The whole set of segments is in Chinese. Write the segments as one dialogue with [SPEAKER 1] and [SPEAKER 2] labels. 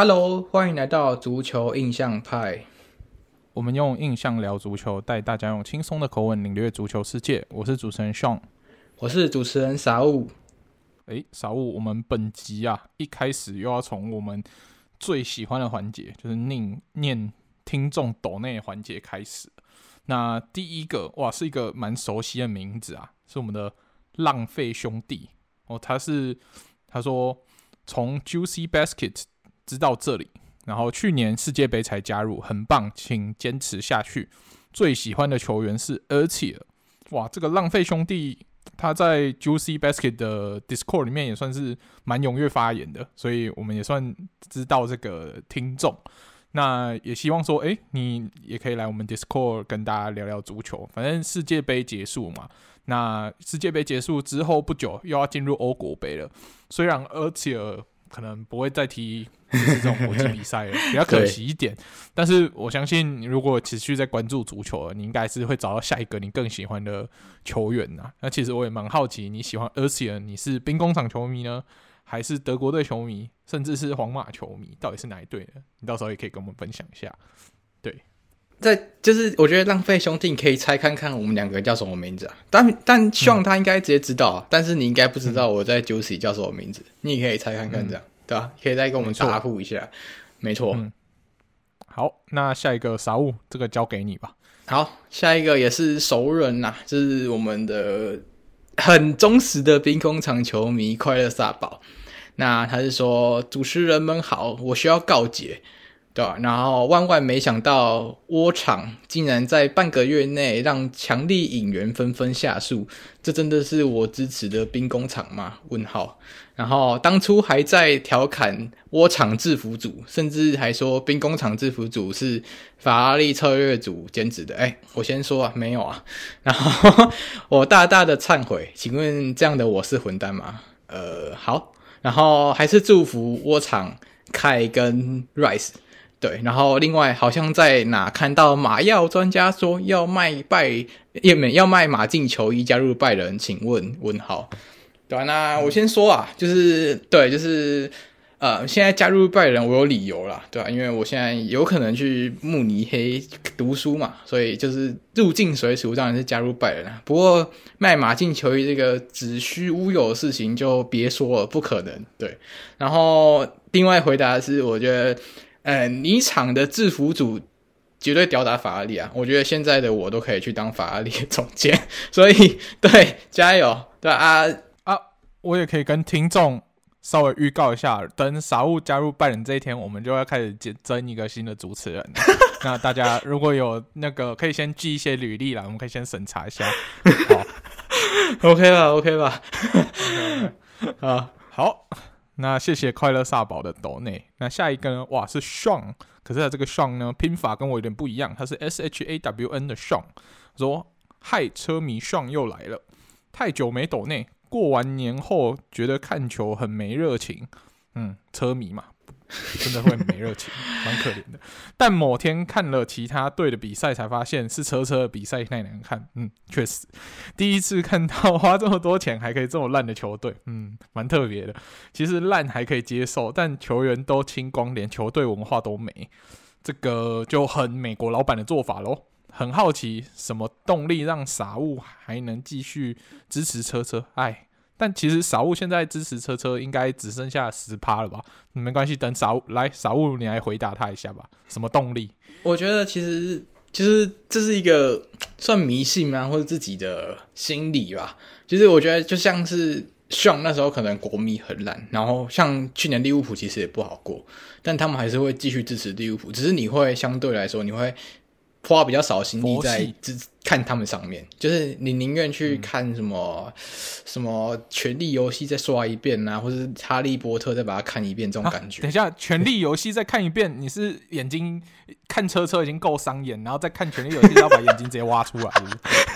[SPEAKER 1] Hello，欢迎来到足球印象派。
[SPEAKER 2] 我们用印象聊足球，带大家用轻松的口吻领略足球世界。我是主持人 Sean，
[SPEAKER 1] 我是主持人 Saul。
[SPEAKER 2] 诶，Saul，我们本集啊，一开始又要从我们最喜欢的环节，就是念念听众抖内环节开始。那第一个哇，是一个蛮熟悉的名字啊，是我们的浪费兄弟哦。他是他说从 Juicy Basket 知道这里。然后去年世界杯才加入，很棒，请坚持下去。最喜欢的球员是 Ercier，哇，这个浪费兄弟他在 Juicy Basket 的 Discord 里面也算是蛮踊跃发言的，所以我们也算知道这个听众。那也希望说，诶，你也可以来我们 Discord 跟大家聊聊足球。反正世界杯结束嘛，那世界杯结束之后不久又要进入欧国杯了。虽然 Ercier 可能不会再踢就是这种国际比赛了，比较可惜一点。但是我相信，你如果持续在关注足球了，你应该是会找到下一个你更喜欢的球员呐。那其实我也蛮好奇，你喜欢 Ercier，你是兵工厂球迷呢，还是德国队球迷，甚至是皇马球迷？到底是哪一队呢？你到时候也可以跟我们分享一下。对。
[SPEAKER 1] 在就是，我觉得浪费兄弟，你可以猜看看我们两个叫什么名字啊？但但希望他应该直接知道啊。嗯、但是你应该不知道我在 Juicy 叫什么名字，嗯、你也可以猜看看这样，嗯、对吧？可以再跟我们答复一下。没错、嗯。
[SPEAKER 2] 好，那下一个 Saul，这个交给你吧。
[SPEAKER 1] 好，下一个也是熟人呐、啊，就是我们的很忠实的兵工厂球迷快乐萨宝。那他是说：“主持人们好，我需要告解。”对吧？然后万万没想到，窝厂竟然在半个月内让强力引援纷纷下树，这真的是我支持的兵工厂吗？问号。然后当初还在调侃窝厂制服组，甚至还说兵工厂制服组是法拉利策略组兼职的。哎，我先说啊，没有啊。然后我大大的忏悔，请问这样的我是混蛋吗？呃，好。然后还是祝福窝厂凯跟 Rice。对，然后另外好像在哪看到马药专家说要卖拜也没要卖马竞球衣加入拜仁，请问问号？对啊，那我先说啊，就是对，就是呃，现在加入拜仁我有理由啦，对啊，因为我现在有可能去慕尼黑读书嘛，所以就是入境随俗，当然是加入拜仁啦。不过卖马竞球衣这个子虚乌有的事情就别说了，不可能。对，然后另外回答是，我觉得。呃，你厂的制服组绝对吊打法拉利啊！我觉得现在的我都可以去当法拉利的总监，所以对，加油！对啊啊，
[SPEAKER 2] 我也可以跟听众稍微预告一下，等 Saul 加入拜仁这一天，我们就要开始争争一个新的主持人。那大家如果有那个，可以先寄一些履历来，我们可以先审查一下。好
[SPEAKER 1] ，OK 吧，OK 吧，
[SPEAKER 2] 啊，好。那谢谢快乐萨宝的抖内。那下一个呢？哇，是 Sean，可是他这个 Sean 呢，拼法跟我有点不一样，他是 S H A W N 的 Sean。说嗨，车迷 Sean 又来了，太久没抖内，过完年后觉得看球很没热情。嗯，车迷嘛。真的会没热情，蛮可怜的。但某天看了其他队的比赛，才发现是车车的比赛太难看。嗯，确实，第一次看到花这么多钱还可以这么烂的球队，嗯，蛮特别的。其实烂还可以接受，但球员都清光，连球队文化都没，这个就很美国老板的做法喽。很好奇，什么动力让傻物还能继续支持车车？哎。但其实少物现在支持车车应该只剩下十趴了吧？没关系，等少物来 Saul 你来回答他一下吧。什么动力？
[SPEAKER 1] 我觉得其实其实这是一个算迷信吗？或者自己的心理吧。其实我觉得就像是像那时候可能国米很烂，然后像去年利物浦其实也不好过，但他们还是会继续支持利物浦。只是你会相对来说你会。花比较少心力在只看他们上面，就是你宁愿去看什么、嗯、什么权力游戏再刷一遍啊，或者是哈利波特再把它看一遍这种感觉。啊、等一下，权力游戏再看一遍，你是眼睛看车车已经够伤眼，然后再看权力游戏要把眼睛直接挖出来？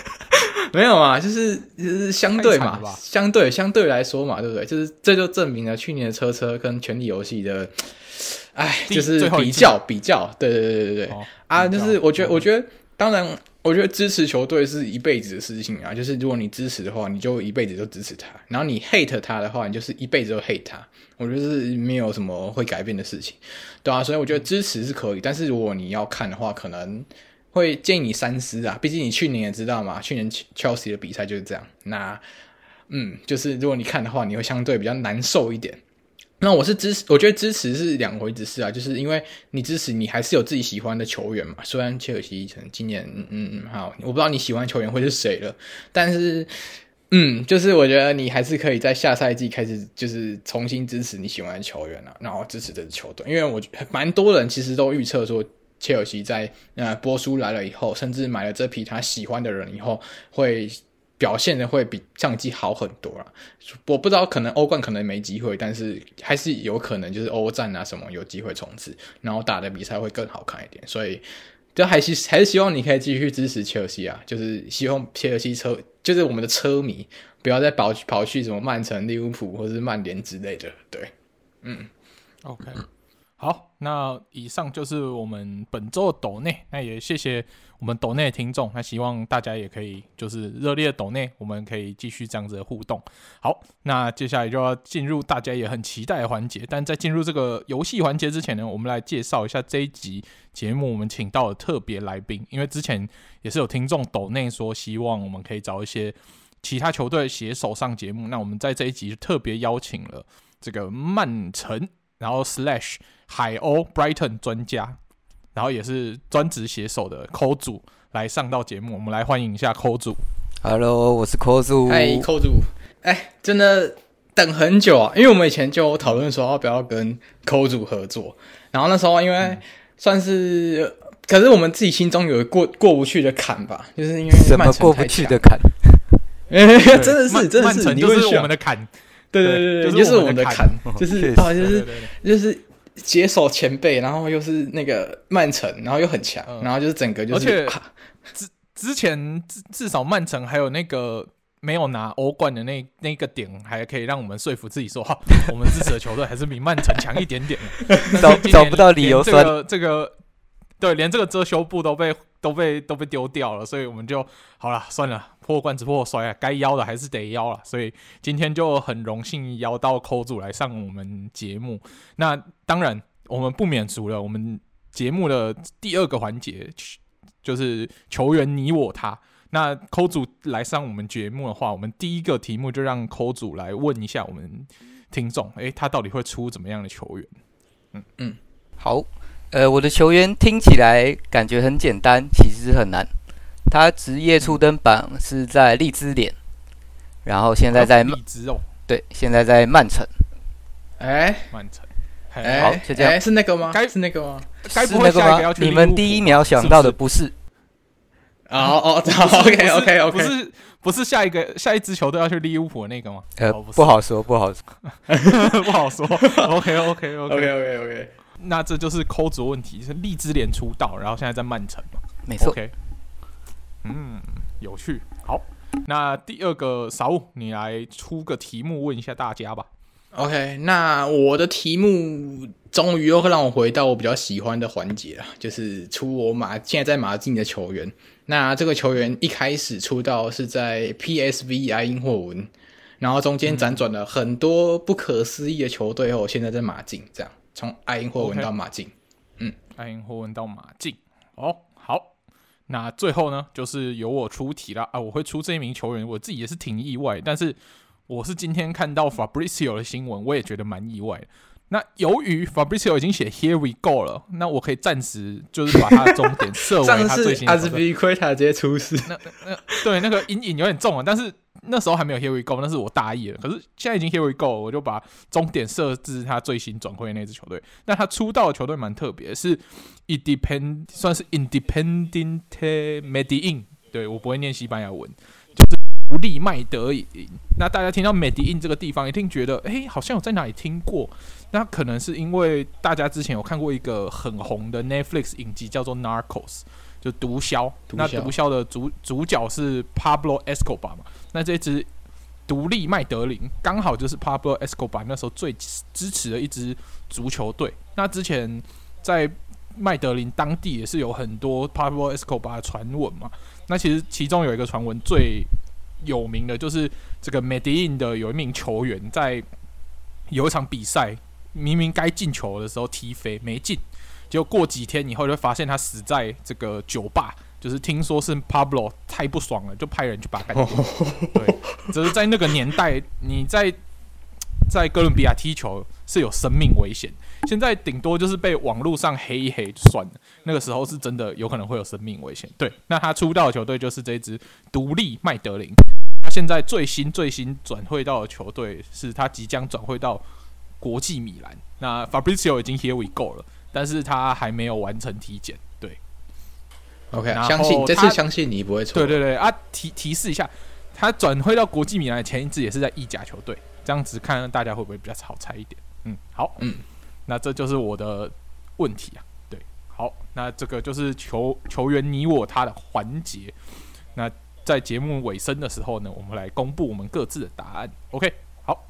[SPEAKER 1] 没有啊，就是就是相对嘛，相对相对来说嘛，对不对？就是这就证明了去年的车车跟权力游戏的。哎，就是比较比较，对对对对对啊！就是我觉得，我觉得，当然，我觉得支持球队是一辈子的事情啊，就是如果你支持的话，你就一辈子都支持他；然后你 hate 他的话，你就是一辈子都 hate 他。我觉得是没有什么会改变的事情，对啊，所以我觉得支持是可以，但是如果你要看的话，可能会建议你三思啊。毕竟你去年也知道嘛，去年 Chelsea 的比赛就是这样。那嗯，就是如果你看的话，你会相对比较难受一点。那我是支持，我觉得支持是两回事啊，就是因为你支持，你还是有自己喜欢的球员嘛。虽然切尔西可能今年，嗯嗯，好，我不知道你喜欢球员会是谁了，但是，嗯，就是我觉得你还是可以在下赛季开始，就是重新支持你喜欢的球员啊，然后支持这支球队。因为我蛮多人其实都预测说，切尔西在呃波叔来了以后，甚至买了这批他喜欢的人以后会。表现的会比上季好很多啦，我不知道可能欧冠可能没机会，但是还是有可能就是欧战啊什么有机会冲刺，然后打的比赛会更好看一点，所以就还是还是希望你可以继续支持切尔西啊，就是希望切尔西车就是我们的车迷不要再跑跑去什么曼城、利物浦或是曼联之类的，对，嗯
[SPEAKER 2] ，OK。好，那以上就是我们本周的抖内，那也谢谢我们抖内的听众，那希望大家也可以就是热烈的抖内，我们可以继续这样子的互动。好，那接下来就要进入大家也很期待的环节，但在进入这个游戏环节之前呢，我们来介绍一下这一集节目我们请到的特别来宾，因为之前也是有听众抖内说希望我们可以找一些其他球队携手上节目，那我们在这一集特别邀请了这个曼城。然后 slash 海鸥 Brighton 专家，然后也是专职写手的抠主来上到节目，我们来欢迎一下抠主。
[SPEAKER 3] Hello，我是抠主。
[SPEAKER 1] 嗨，抠主。哎，真的等很久啊，因为我们以前就讨论说要不要跟抠主合作，然后那时候因为算是，嗯、可是我们自己心中有过过不去的坎吧，就是因为
[SPEAKER 3] 什么过不去的坎？
[SPEAKER 1] 真的是，真的是，
[SPEAKER 2] 你就是我们的坎。
[SPEAKER 1] 对对对对，就是我们的坎，就是啊，就是就是接手前辈，然后又是那个曼城，然后又很强，然后就是整个就是，
[SPEAKER 2] 而且之之前至至少曼城还有那个没有拿欧冠的那那个点，还可以让我们说服自己说，哈，我们支持的球队还是比曼城强一点点。
[SPEAKER 3] 找找不到理由说
[SPEAKER 2] 这个这个。对，连这个遮羞布都被都被都被丢掉了，所以我们就好了，算了，破罐子破摔啊，该邀的还是得邀了。所以今天就很荣幸邀到扣主来上我们节目。那当然，我们不免俗了，我们节目的第二个环节就是球员你我他。那扣主来上我们节目的话，我们第一个题目就让扣主来问一下我们听众，诶，他到底会出怎么样的球员？
[SPEAKER 3] 嗯嗯，好。呃，我的球员听起来感觉很简单，其实很难。他职业初登榜是在利兹联，然后现在在
[SPEAKER 2] 利兹哦，
[SPEAKER 3] 对，现在在曼城。
[SPEAKER 1] 哎，
[SPEAKER 2] 曼城，
[SPEAKER 1] 哎，好，就这样，是那个吗？该是那个吗？
[SPEAKER 3] 该不会是那个吗？你们第一秒想到的不是？
[SPEAKER 1] 哦哦，OK OK OK，
[SPEAKER 2] 不是不是下一个下一支球队要去利物浦那个吗？
[SPEAKER 3] 呃，不好说，不好说，
[SPEAKER 2] 不好说。OK OK OK
[SPEAKER 1] OK OK。
[SPEAKER 2] 那这就是抠组问题，是利兹联出道，然后现在在曼城嘛？
[SPEAKER 3] 没
[SPEAKER 2] 错。嗯，有趣。好，那第二个傻物，你来出个题目问一下大家吧。
[SPEAKER 1] OK，那我的题目终于又会让我回到我比较喜欢的环节了，就是出我马现在在马竞的球员。那这个球员一开始出道是在 PSV 埃因霍文，然后中间辗转了很多不可思议的球队后，现在在马竞这样。从埃因霍文到马竞，Okay. 嗯，
[SPEAKER 2] 埃因霍文到马竞，哦，好，那最后呢，就是由我出题了啊！我会出这一名球员，我自己也是挺意外，但是我是今天看到 Fabrizio 的新闻，我也觉得蛮意外的。那由于 Fabrizio 已经写 Here we go 了，那我可以暂时就是把他的终点设为他最新的。
[SPEAKER 1] 上次 Azpilicueta 直接出事，
[SPEAKER 2] 那那对那个阴影有点重啊，但是。那时候还没有 Here we go，那是我大意了。可是现在已经 Here we go，我就把终点设置他最新转会那支球队。那他出道的球队蛮特别，是 Independ 算是 Independent Medellín。对，我不会念西班牙文，就是独立麦德林。那大家听到 Medellín 这个地方，一定觉得哎、欸，好像有在哪里听过。那可能是因为大家之前有看过一个很红的 Netflix 影集，叫做 Narcos。就毒枭，那毒枭的主主角是 Pablo Escobar 嘛？那这支独立麦德林刚好就是 Pablo Escobar 那时候最支持的一支足球队。那之前在麦德林当地也是有很多 Pablo Escobar 的传闻嘛。那其实其中有一个传闻最有名的就是这个 Medellin 的有一名球员在有一场比赛，明明该进球的时候踢飞没进，结果过几天以后就发现他死在这个酒吧，就是听说是 Pablo 太不爽了，就派人去把他干掉。对，只是在那个年代，你在在哥伦比亚踢球是有生命危险。现在顶多就是被网络上黑一黑就算了，那个时候是真的有可能会有生命危险。对，那他出道的球队就是这支独立麦德林。他现在最新最新转会到的球队是他即将转会到国际米兰。那 Fabrizio 已经 Here we go 了，但是他还没有完成体检。对
[SPEAKER 1] ，OK，相信这次相信你不会错。
[SPEAKER 2] 对对对啊，提提示一下，他转会到国际米兰的前一次也是在意甲球队，这样子看看大家会不会比较好猜一点？嗯，好，嗯。那这就是我的问题啊，对，好，那这个就是球球员你我他的环节。那在节目尾声的时候呢，我们来公布我们各自的答案。OK，好。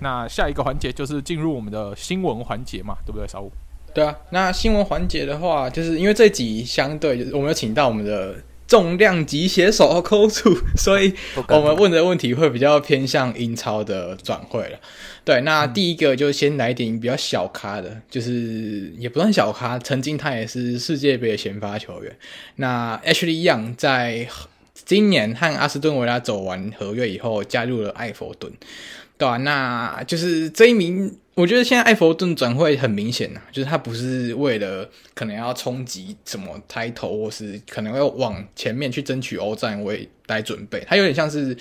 [SPEAKER 2] 那下一个环节就是进入我们的新闻环节嘛，对不对，小五？
[SPEAKER 1] 对啊，那新闻环节的话，就是因为这集相对就是我们有请到我们的。重量级写手扣住，所以我们问的问题会比较偏向英超的转会了。对，那第一个就先来点比较小咖的，就是也不算小咖，曾经他也是世界杯的先发球员。那 Ashley Young 在今年和阿斯顿维拉走完合约以后，加入了艾佛顿。对啊，那就是这一名。我觉得现在艾佛顿转会很明显呐，就是他不是为了可能要冲击什么抬头，或是可能要往前面去争取欧战为来准备，他有点像是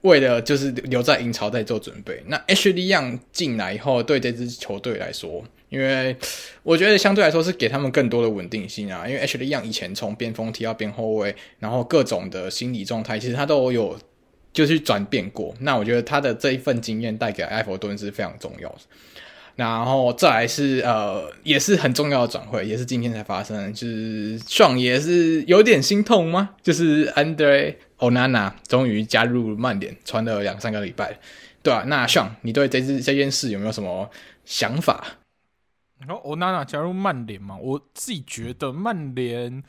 [SPEAKER 1] 为了就是留在英超在做准备。那 H D Young 进来以后，对这支球队来说，因为我觉得相对来说是给他们更多的稳定性啊，因为 Ashley Young 以前从边锋踢到边后卫，然后各种的心理状态，其实他都有就去转变过。那我觉得他的这一份经验带给艾佛顿是非常重要的。然后再来是呃，也是很重要的转会，也是今天才发生，就是爽也是有点心痛吗？就是 Andre Onana 终于加入曼联，传了两三个礼拜，对啊，那爽，你对这这件事有没有什么想法？
[SPEAKER 2] 然后 Onana 加入曼联嘛，我自己觉得曼联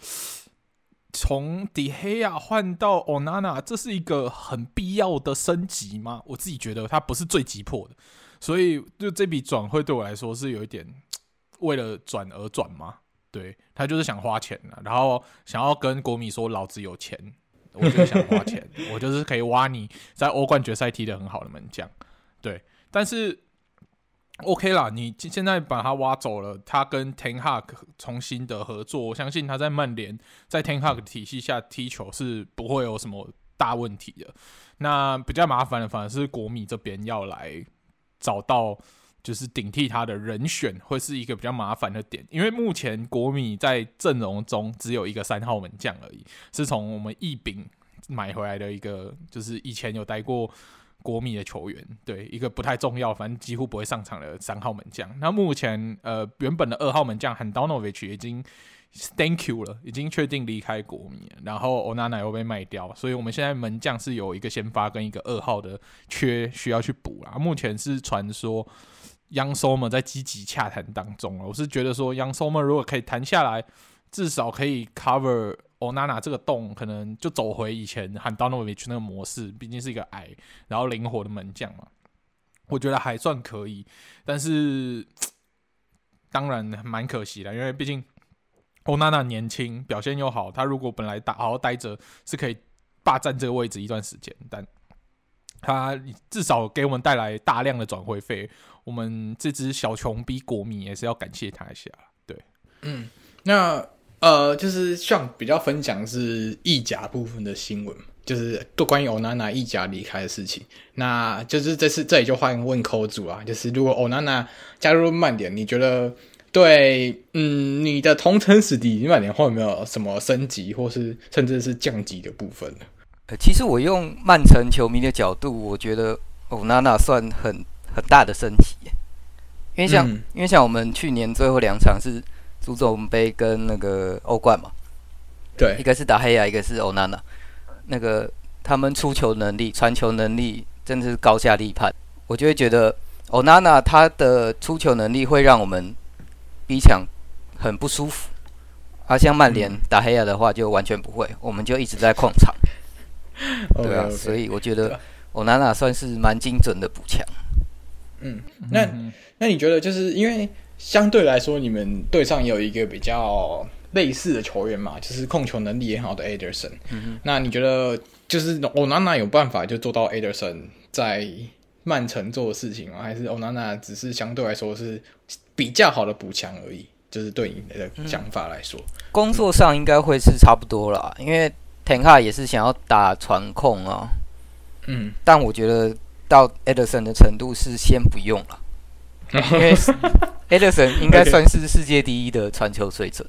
[SPEAKER 2] 从迪黑亚换到 Onana，这是一个很必要的升级吗？我自己觉得它不是最急迫的。所以，就这笔转会对我来说是有一点为了转而转嘛？对，他就是想花钱了，然后想要跟国米说老子有钱，我就想花钱，我就是可以挖你在欧冠决赛踢得很好的门将。对，但是 OK 啦，你现在把他挖走了，他跟 Ten Hag 重新的合作，我相信他在曼联在 Ten Hag 体系下踢球是不会有什么大问题的。那比较麻烦的反而是国米这边要来。找到就是顶替他的人选，会是一个比较麻烦的点，因为目前国米在阵容中只有一个三号门将而已，是从我们易丙买回来的一个，就是以前有待过国米的球员，对，一个不太重要，反正几乎不会上场的三号门将。那目前呃原本的二号门将 Handanovic 已经 Thank you 了，已经确定离开国米，然后 Onana 又被卖掉，所以我们现在门将是有一个先发跟一个二号的缺需要去补啦。目前是传说 Yann Sommer 在积极洽谈当中了，我是觉得说 Yann Sommer 如果可以谈下来，至少可以 cover Onana 这个洞，可能就走回以前 Handanovic 那个模式，毕竟是一个矮然后灵活的门将嘛，我觉得还算可以，但是 当然蛮可惜的，因为毕竟。欧娜娜年轻，表现又好，他如果本来打好好待着，是可以霸占这个位置一段时间。但他至少给我们带来大量的转会费，我们这支小穷逼国米也是要感谢他一下。对，
[SPEAKER 1] 嗯，那呃，就是像比较分享是意甲部分的新闻，就是都关于欧娜娜意甲离开的事情。那就是这次这里就换问扣主啊，就是如果欧娜娜加入曼联，你觉得？对，嗯，你的同城死敌曼联会有没有什么升级，或是甚至是降级的部分呢？
[SPEAKER 3] 呃，其实我用曼城球迷的角度，我觉得欧娜娜算很很大的升级，因为像、嗯、因为像我们去年最后两场是足总杯跟那个欧冠嘛，
[SPEAKER 1] 对，
[SPEAKER 3] 一个是打黑亚，一个是欧娜娜，那个他们出球能力、传球能力真的是高下立判，我就会觉得欧娜娜她的出球能力会让我们。逼抢很不舒服。而、啊、像曼联打黑亚的话，就完全不会，我们就一直在控场。对啊，okay, okay, 所以我觉得欧娜娜算是蛮精准的补强。
[SPEAKER 1] 嗯，那那你觉得，就是因为相对来说，你们队上也有一个比较类似的球员嘛，就是控球能力很好的 Ederson。嗯哼，那你觉得，就是欧纳纳有办法就做到 Ederson 在曼城做的事情吗？还是欧纳纳只是相对来说是比较好的补强而已？就是对你的想法来说，
[SPEAKER 3] 嗯、工作上应该会是差不多啦，因为 Ten Hag 也是想要打传控啊。嗯，但我觉得到 Ederson 的程度是先不用了，因为 Ederson 应该算是世界第一的传球水准。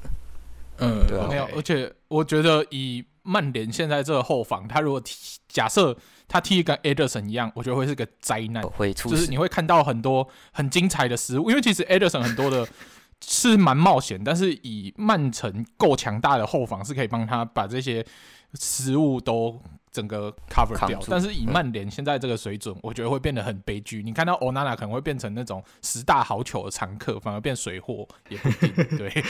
[SPEAKER 2] 嗯，对啊，没有，而且我觉得以曼联现在这个后防，他如果踢假设他踢跟 Ederson 一样，我觉得会是个灾难，
[SPEAKER 3] 会出
[SPEAKER 2] 就是你会看到很多很精彩的失误，因为其实 Ederson 很多的。是蛮冒险，但是以曼城够强大的后防是可以帮他把这些失误都整个 cover 掉。但是以曼联现在这个水准，我觉得会变得很悲剧。你看到欧娜娜可能会变成那种十大好球的常客，反而变水货也不一定。对，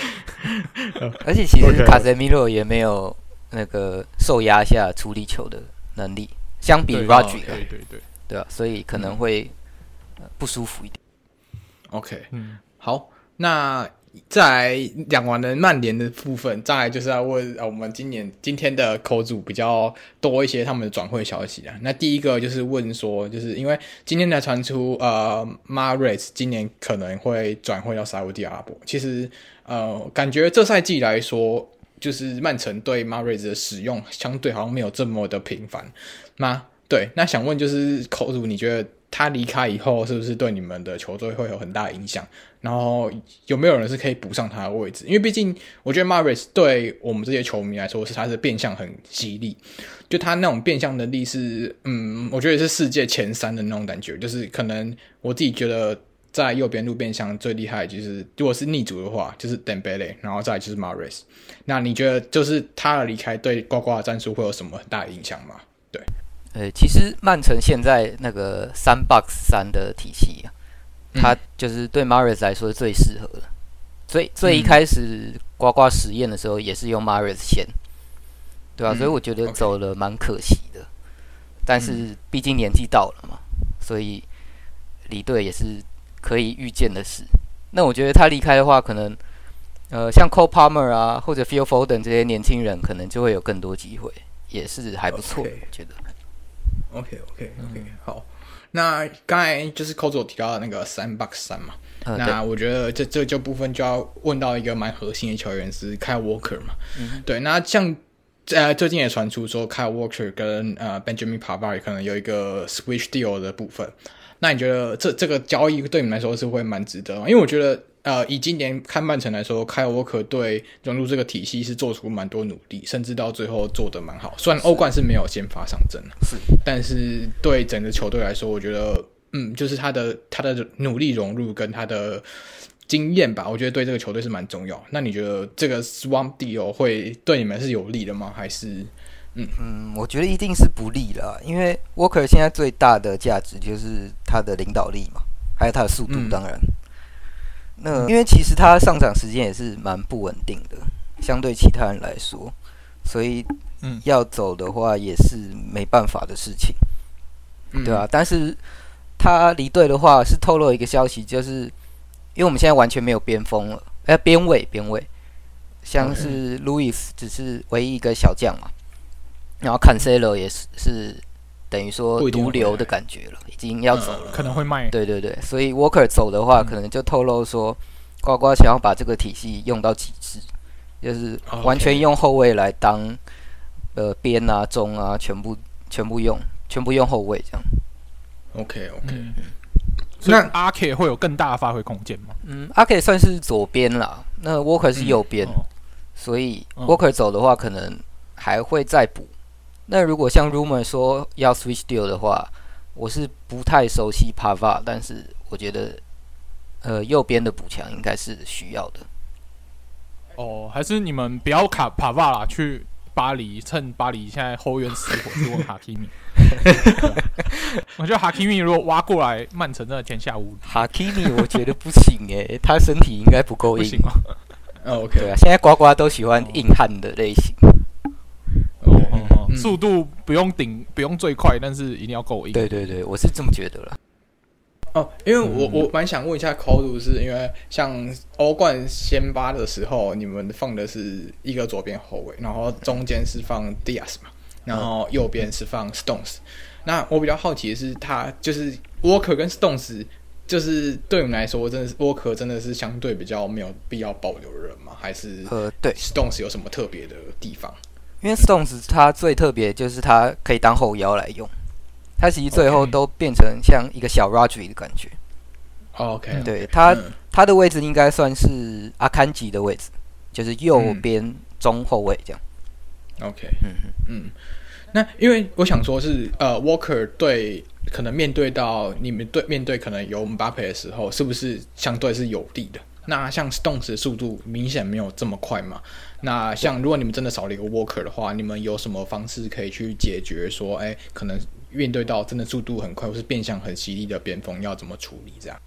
[SPEAKER 3] 而且其实卡塞米洛也没有那个受压下处理球的能力，相比 Rodri，
[SPEAKER 2] 对对对，
[SPEAKER 3] 对啊，所以可能会不舒服一点。
[SPEAKER 1] OK，嗯，好。那在讲完了曼联的部分，再来就是要问啊我们今年今天的口组比较多一些他们的转会消息啊。那第一个就是问说，就是因为今天才传出呃，Mahrez 今年可能会转会到沙乌地阿拉伯。其实呃，感觉这赛季来说，就是曼城对 Mahrez 的使用相对好像没有这么的频繁。吗对，那想问就是口组，你觉得？他离开以后，是不是对你们的球队会有很大的影响？然后有没有人是可以补上他的位置？因为毕竟我觉得 Maris 对我们这些球迷来说，是他是变相很犀利，就他那种变相能力是，嗯，我觉得是世界前三的那种感觉。就是可能我自己觉得在右边路变相最厉害，就是如果是逆足的话，就是 Dembele，然后再就是 Maris。那你觉得就是他的离开对瓜瓜的战术会有什么很大的影响吗？对。
[SPEAKER 3] 呃，其实曼城现在那个三 box 三的体系啊，它就是对 Mahrez 来说是最适合的。最最一开始呱呱实验的时候，也是用 Mahrez 线，对吧？所以我觉得走了蛮可惜的。但是毕竟年纪到了嘛，所以离队也是可以预见的事。那我觉得他离开的话，可能呃，像 Cole Palmer 啊，或者 Phil Foden 这些年轻人，可能就会有更多机会，也是还不错，我觉得。
[SPEAKER 1] OK OK OK，嗯、好。那刚才就是 c o z o 提到的那个三 box 三嘛，嗯、那我觉得这这这部分就要问到一个蛮核心的球员是 Kyle Walker 嘛。嗯、对，那像呃最近也传出说 Kyle Walker 跟呃 Benjamin Pavard 可能有一个 switch deal 的部分。那你觉得这这个交易对你们来说是会蛮值得吗？因为我觉得。呃，以今年看曼城来说，Kyle Walker 对融入这个体系是做出蛮多努力，甚至到最后做的蛮好。虽然欧冠是没有先发上阵，是，但是对整个球队来说，我觉得，嗯，就是他的他的努力融入跟他的经验吧，我觉得对这个球队是蛮重要。那你觉得这个 Swamp Deal 会对你们是有利的吗？还是，嗯
[SPEAKER 3] 嗯，我觉得一定是不利的，因为 Walker 现在最大的价值就是他的领导力嘛，还有他的速度，当然。嗯那因为其实他上场时间也是蛮不稳定的，相对其他人来说，所以嗯要走的话也是没办法的事情，对啊，但是他离队的话是透露一个消息，就是因为我们现在完全没有边锋了，哎，边卫边卫，像是 Luis 只是唯一一个小将嘛，然后 Cancelo 也是是等于说毒瘤的感觉了。已经要走了，
[SPEAKER 2] 可能会卖。
[SPEAKER 3] 对对对，所以 Walker 走的话，可能就透露说，呱呱想要把这个体系用到极致，就是完全用后卫来当呃边啊、中啊，全部全部用，全部用后卫这样。
[SPEAKER 1] OK OK，嗯，
[SPEAKER 2] 那阿 K 会有更大的发挥空间吗？
[SPEAKER 3] 嗯，阿 K 算是左边啦，那 Walker 是右边，所以 Walker 走的话，可能还会再补。那如果像 Rumor 说要 Switch Deal 的话，我是不太熟悉帕瓦，但是我觉得，呃，右边的补强应该是需要的。
[SPEAKER 2] 哦，还是你们不要卡帕瓦啦，去巴黎，趁巴黎现在后院失火去问哈基米。我觉得哈基米如果挖过来，曼城真的天下无敌。
[SPEAKER 3] 哈基米我觉得不行诶，他身体应该不够硬。
[SPEAKER 2] 不行吗？
[SPEAKER 1] 哦，OK，
[SPEAKER 3] 对啊，现在呱呱都喜欢硬汉的类型。
[SPEAKER 2] 哦速度不用顶，不用最快，但是一定要够硬。
[SPEAKER 3] 对对对，我是这么觉得了。
[SPEAKER 1] 哦，因为我我蛮想问一下口鲁，是因为像欧冠先发的时候，你们放的是一个左边后卫，然后中间是放 Diaz 嘛，然后右边是放 Stones。那我比较好奇的是，他就是 Walker 跟 Stones，就是对我们来说，真的是 Walker 真的是相对比较没有必要保留的人吗？还是
[SPEAKER 3] 呃，对
[SPEAKER 1] ，Stones 有什么特别的地方？
[SPEAKER 3] 因为 Stones 它最特别就是它可以当后腰来用。它其实最后都变成像一个小 Rodri 的感觉。
[SPEAKER 1] OK，
[SPEAKER 3] 对他他的位置应该算是阿坎吉的位置，就是右边中后卫这样。
[SPEAKER 1] OK，嗯嗯，那因为我想说是呃，Walker 对可能面对到你们对面对可能有 Mbappe 的时候，是不是相对是有利的？那像 Stones 的速度明显没有这么快嘛？那像如果你们真的少了一个 Walker 的话，你们有什么方式可以去解决说，哎，可能？面对到真的速度很快或是变相很犀利的边锋，要怎么处理？这样？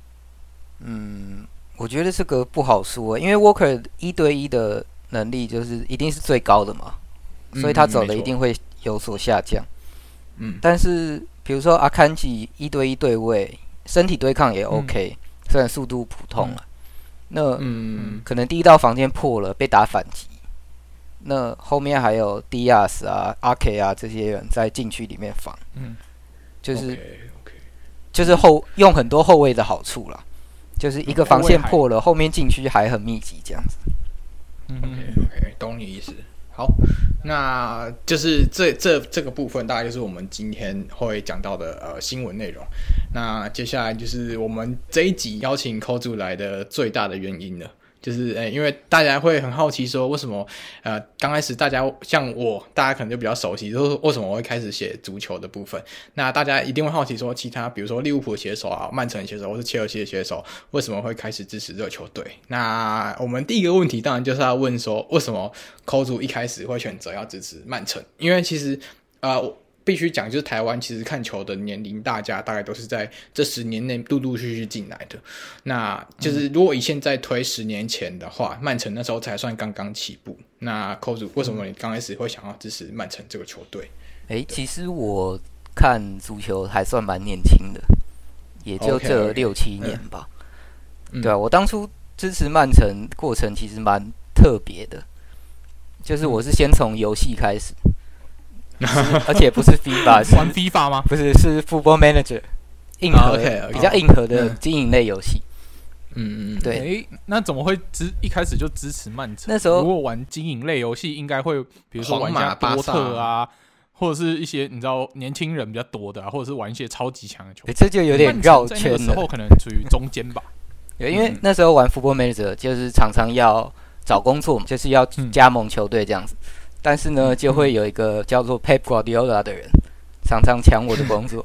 [SPEAKER 3] 嗯，我觉得这个不好说，因为 Walker 一对一的能力就是一定是最高的嘛，所以他走的一定会有所下降。嗯，但是比如说阿坎吉一对一对位，身体对抗也 OK，嗯，虽然速度普通了，那嗯，可能第一道防线破了，被打反击。那后面还有 Diaz 啊、阿 K 啊这些人在禁区里面防，嗯，就是
[SPEAKER 1] okay, okay.
[SPEAKER 3] 就是后用很多后卫的好处啦，就是一个防线破了，后面禁区还很密集这样子。
[SPEAKER 1] 嗯，OK OK，懂你意思。好，那就是这这这个部分大概就是我们今天会讲到的呃新闻内容。那接下来就是我们这一集邀请 Kozu 来的最大的原因了。就是诶、因为大家会很好奇说，为什么呃刚开始大家像我，大家可能就比较熟悉，就是为什么我会开始写足球的部分。那大家一定会好奇说，其他比如说利物浦的写手啊、曼城的写手，或是切尔西的写手，为什么会开始支持热球队？那我们第一个问题当然就是要问说，为什么 Kozu 一开始会选择要支持曼城？因为其实呃。必须讲，就是台湾其实看球的年龄，大家大概都是在这十年内陆陆续续进来的。那就是如果以现在推十年前的话，曼城那时候才算刚刚起步。那 Kozu 为什么你刚开始会想要支持曼城这个球队？
[SPEAKER 3] 诶，其实我看足球还算蛮年轻的，也就这六七年吧。Okay, okay. 对啊，我当初支持曼城过程其实蛮特别的，就是我是先从游戏开始。而且不是 FIFA，是
[SPEAKER 2] 玩 FIFA 吗？
[SPEAKER 3] 不是，是 Football Manager，硬核，oh, okay, okay. 比较硬核的经营类游戏。嗯嗯，对。
[SPEAKER 2] 诶，那怎么会支一开始就支持曼城？
[SPEAKER 3] 那时候
[SPEAKER 2] 如果玩经营类游戏，应该会比如说玩一下多特啊，或者是一些你知道年轻人比较多的，啊，或者是玩一些超级强的球队。
[SPEAKER 3] 这就有点绕圈了。
[SPEAKER 2] 那时候可能处于中间吧。
[SPEAKER 3] 对，因为那时候玩 Football Manager 就是常常要找工作嘛，就是要加盟球队这样子。嗯但是呢，就会有一个叫做 Pep Guardiola 的人，常常抢我的工作。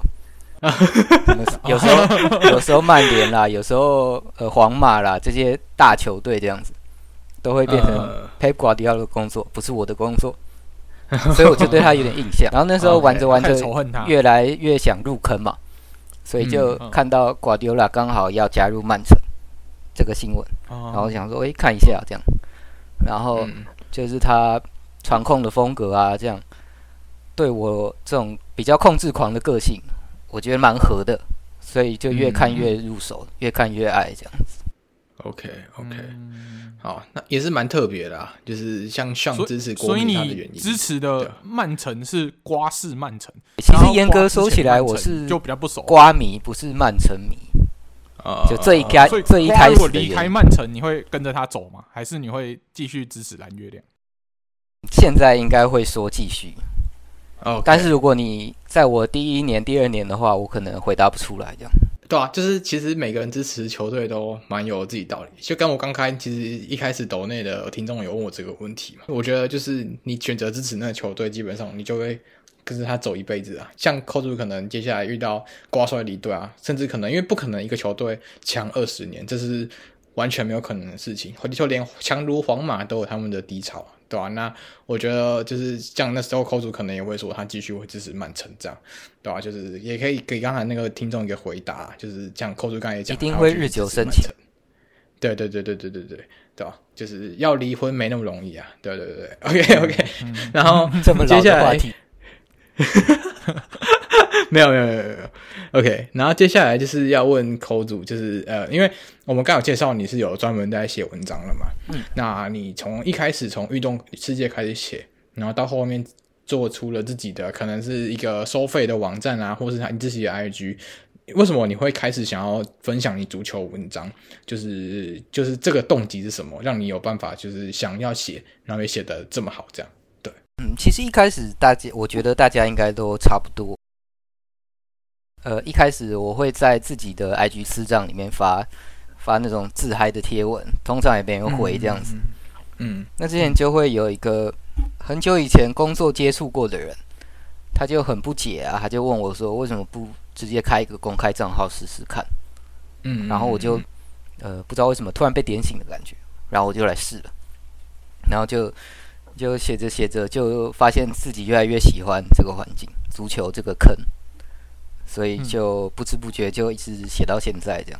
[SPEAKER 3] 有时候，有时候曼联啦，有时候呃皇马啦，这些大球队这样子，都会变成 Pep Guardiola 的工作，不是我的工作。所以我就对他有点印象。然后那时候玩着玩着，越来越想入坑嘛，所以就看到 Guardiola 刚好要加入曼城这个新闻，然后想说，哎，看一下这样。然后就是他。传控的风格啊，这样对我这种比较控制狂的个性，我觉得蛮合的，所以就越看越入手，嗯、越看越爱这样子。
[SPEAKER 1] OK OK，、嗯、好，那也是蛮特别的啊，就是像像支持国米他的原因，
[SPEAKER 2] 支持的曼城是瓜式曼城。
[SPEAKER 3] 其实严格说起来，我是就比较不熟，瓜迷不是曼城迷啊。就这一开，这一开始
[SPEAKER 2] 离开曼城，你会跟着他走吗？还是你会继续支持蓝月亮？
[SPEAKER 3] 现在应该会说继续，Okay. 但是如果你在我第一年、第二年的话，我可能回答不出来这样。
[SPEAKER 1] 对啊，就是其实每个人支持球队都蛮有自己道理。就跟我刚开，其实一开始抖内的听众有问我这个问题嘛，我觉得就是你选择支持那个球队，基本上你就会跟着他走一辈子啊。像 Kozu 可能接下来遇到瓜帅离队啊，甚至可能因为不可能一个球队强二十年，这是。完全没有可能的事情，或者说连强如皇马都有他们的低潮，对吧、啊？那我觉得就是像那时候，扣主可能也会说他继续会支持曼城这样，对吧、啊？就是也可以给刚才那个听众一个回答，就是像扣主刚才也讲，
[SPEAKER 3] 一定会日久生情。
[SPEAKER 1] 对对对对对对对对吧？就是要离婚没那么容易啊！对对对对，OK OK，、嗯、然后
[SPEAKER 3] 这么接下来。
[SPEAKER 1] 没有没有没有没有，OK。然后接下来就是要问口主，就是呃，因为我们刚有介绍你是有专门在写文章了嘛，嗯，那你从一开始从运动世界开始写，然后到后面做出了自己的可能是一个收费的网站啊，或是你自己的 IG，为什么你会开始想要分享你足球文章？就是就是这个动机是什么，让你有办法就是想要写，然后也写得这么好，这样？对，
[SPEAKER 3] 嗯，其实一开始大家，我觉得大家应该都差不多。呃，一开始我会在自己的 IG 私账里面发发那种自嗨的贴文，通常也没人回这样子。
[SPEAKER 1] 嗯，
[SPEAKER 3] 那之前就会有一个很久以前工作接触过的人，他就很不解啊，他就问我说：“为什么不直接开一个公开账号试试看？”
[SPEAKER 1] 嗯，
[SPEAKER 3] 然后我就呃不知道为什么突然被点醒的感觉，然后我就来试了，然后就就写着写着就发现自己越来越喜欢这个环境，足球这个坑。所以就不知不觉就一直写到现在这样。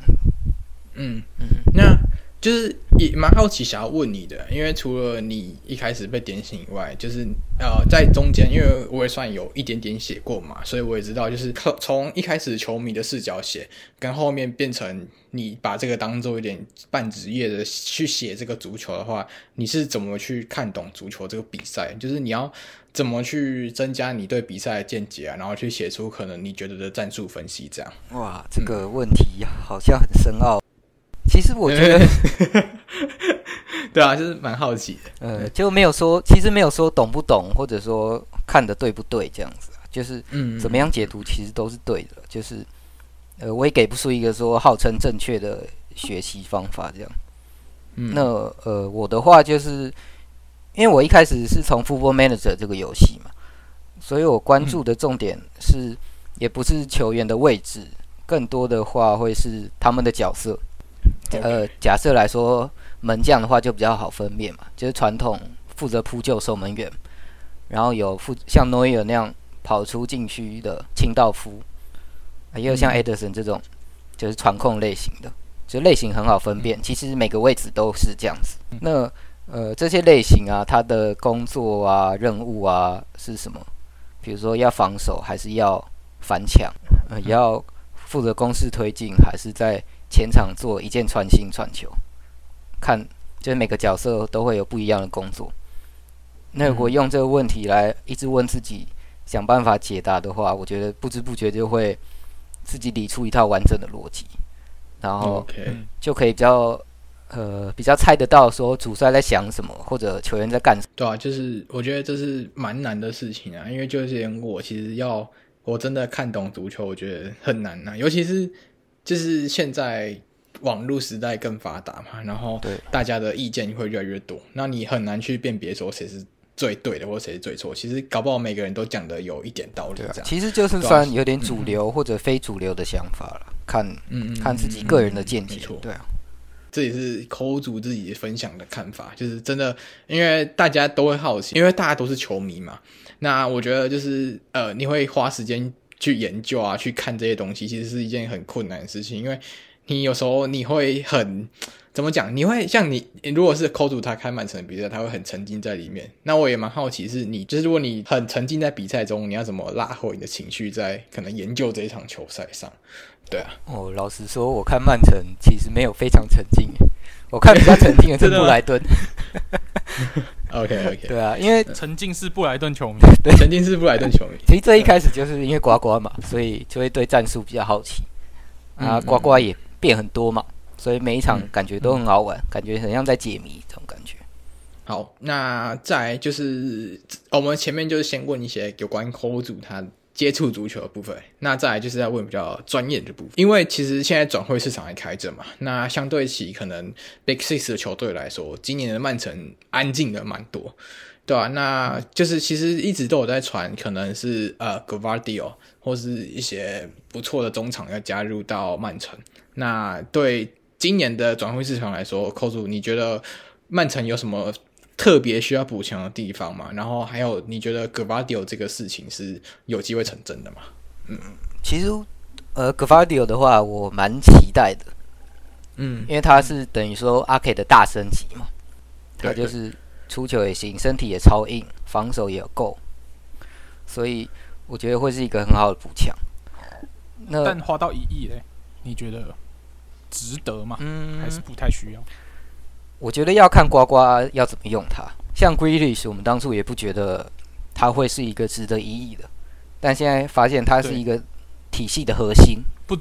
[SPEAKER 1] 嗯。嗯，那就是也蛮好奇想要问你的，因为除了你一开始被点醒以外，就是呃在中间，因为我也算有一点点写过嘛，所以我也知道，就是从一开始球迷的视角写，跟后面变成你把这个当做一点半职业的去写这个足球的话，你是怎么去看懂足球这个比赛？就是你要。怎么去增加你对比赛的见解啊？然后去写出可能你觉得的战术分析，这样。
[SPEAKER 3] 哇，这个问题好像很深奥。嗯、其实我觉得，
[SPEAKER 1] 对啊，就是蛮好奇的。
[SPEAKER 3] 呃，就没有说，其实没有说懂不懂，或者说看的对不对这样子。就是，嗯，怎么样解读其实都是对的。就是，呃，我也给不出一个说号称正确的学习方法这样。嗯，那呃，我的话就是。因为我一开始是从 Football Manager 这个游戏嘛，所以我关注的重点是，也不是球员的位置，更多的话会是他们的角色。呃，假设来说，门将的话就比较好分辨嘛，就是传统负责扑救守门员，然后有负像诺伊尔那样跑出禁区的清道夫，也有像 Ederson 这种就是传控类型的，就类型很好分辨。其实每个位置都是这样子。那呃，这些类型啊，他的工作啊、任务啊是什么？比如说要防守，还是要反抢？呃，要负责攻势推进，还是在前场做一键穿心传球？看，就是每个角色都会有不一样的工作。那如果用这个问题来一直问自己，想办法解答的话，我觉得不知不觉就会自己理出一套完整的逻辑，然后就可以比较。呃，比较猜得到说主帅在想什么，或者球员在干什么。
[SPEAKER 1] 对啊，就是我觉得这是蛮难的事情啊，因为就是连我其实要我真的看懂足球，我觉得很难啊。尤其是就是现在网络时代更发达嘛，然后大家的意见会越来越多，那你很难去辨别说谁是最对的，或谁是最错。其实搞不好每个人都讲的有一点道理，这样。
[SPEAKER 3] 啊、其实就是算有点主流或者非主流的想法了，嗯、看嗯，嗯看自己个人的见解。对啊。
[SPEAKER 1] 这也是抠主自己分享的看法，就是真的，因为大家都会好奇，因为大家都是球迷嘛。那我觉得就是呃，你会花时间去研究啊，去看这些东西，其实是一件很困难的事情，因为你有时候你会很怎么讲？你会像你如果是口主他开曼城的比赛，他会很沉浸在里面。那我也蛮好奇，是你就是如果你很沉浸在比赛中，你要怎么拉回你的情绪，在可能研究这一场球赛上？对啊，
[SPEAKER 3] 哦，老实说，我看曼城其实没有非常沉浸，我看比较沉浸的是布莱顿。
[SPEAKER 1] OK OK，
[SPEAKER 3] 对啊，因为
[SPEAKER 2] 沉浸式布莱顿球迷，
[SPEAKER 3] 对，
[SPEAKER 1] 沉浸式布莱顿球迷。
[SPEAKER 3] 其实这一开始就是因为呱呱嘛，所以就会对战术比较好奇。啊，呱呱也变很多嘛，所以每一场感觉都很好玩，感觉很像在解谜这种感觉。
[SPEAKER 1] 好，那再就是我们前面就是先问一些有关口主他。接触足球的部分，那再来就是要问比较专业的部分，因为其实现在转会市场还开着嘛，那相对起可能 Big Six 的球队来说，今年的曼城安静的蛮多，对吧、啊？那就是其实一直都有在传，可能是呃 Gvardiol 或是一些不错的中场要加入到曼城，那对今年的转会市场来说，扣住你觉得曼城有什么特别需要补强的地方嘛？然后还有你觉得 Gvardiol 这个事情是有机会成真的吗？
[SPEAKER 3] 嗯，其实呃 Gvardiol 的话，我蛮期待的。嗯，因为他是等于说阿 K 的大升级嘛，他就是出球也行，身体也超硬，防守也够，所以我觉得会是一个很好的补强。那
[SPEAKER 2] 但花到一亿嘞，你觉得值得吗？嗯，还是不太需要？
[SPEAKER 3] 我觉得要看呱呱要怎么用它。像 Grealish，我们当初也不觉得它会是一个值得一亿的，但现在发现它是一个体系的核心。
[SPEAKER 2] 不。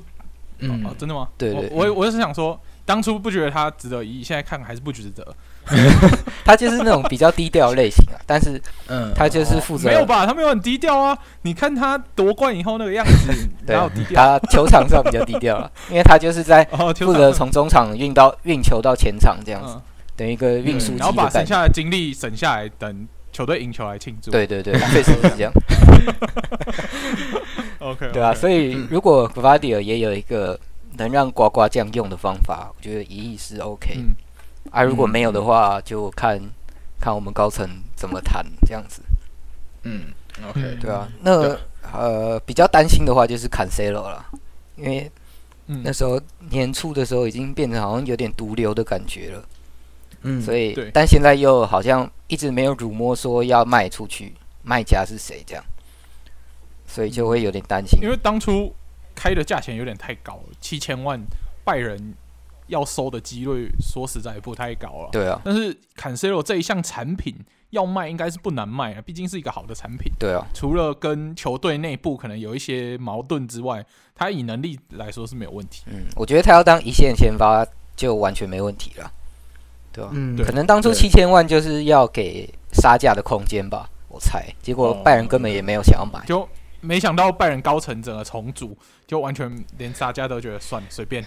[SPEAKER 2] 嗯、哦，真的吗？
[SPEAKER 3] 对对，对，
[SPEAKER 2] 我我就是想说，当初不觉得它值得一亿，现在看还是不值得。
[SPEAKER 3] 他就是那种比较低调类型啊，但是嗯，他就是负责、哦、
[SPEAKER 2] 没有吧？他没有很低调啊！你看他夺冠以后那个样子，
[SPEAKER 3] 对，他球场上比较低调了，因为他就是在负责从中场运到运球到前场这样子，等于一个运输机，
[SPEAKER 2] 然后把剩下的精力省下来，等球队赢球来庆祝。
[SPEAKER 3] 对对对，确实是这样。
[SPEAKER 2] OK，
[SPEAKER 3] 对啊，所以如果 Gvardiol 也有一个能让呱呱这样用的方法，我觉得一亿是 OK。嗯、啊，如果没有的话，就看看我们高层怎么谈这样子。
[SPEAKER 1] 嗯，OK，
[SPEAKER 3] 对啊。那呃，比较担心的话就是 Cancelo 了，因为那时候年初的时候已经变成好像有点毒瘤的感觉了。嗯，所以但现在又好像一直没有 rumor 说要卖出去，卖家是谁这样。所以就会有点担心，
[SPEAKER 2] 因为当初开的价钱有点太高了，七千万拜仁要收的几率，说实在不太高了。
[SPEAKER 3] 对啊，
[SPEAKER 2] 但是 Cancelo 这一项产品要卖，应该是不难卖啊，毕竟是一个好的产品。
[SPEAKER 3] 对啊，
[SPEAKER 2] 除了跟球队内部可能有一些矛盾之外，他以能力来说是没有问题。
[SPEAKER 3] 嗯，我觉得他要当一线先发就完全没问题了，对吧？嗯，可能当初七千万就是要给杀价的空间吧，我猜。结果拜仁根本也没有想要买，
[SPEAKER 2] 就。没想到拜仁高层整个重组，就完全连杀价都觉得算了，随便，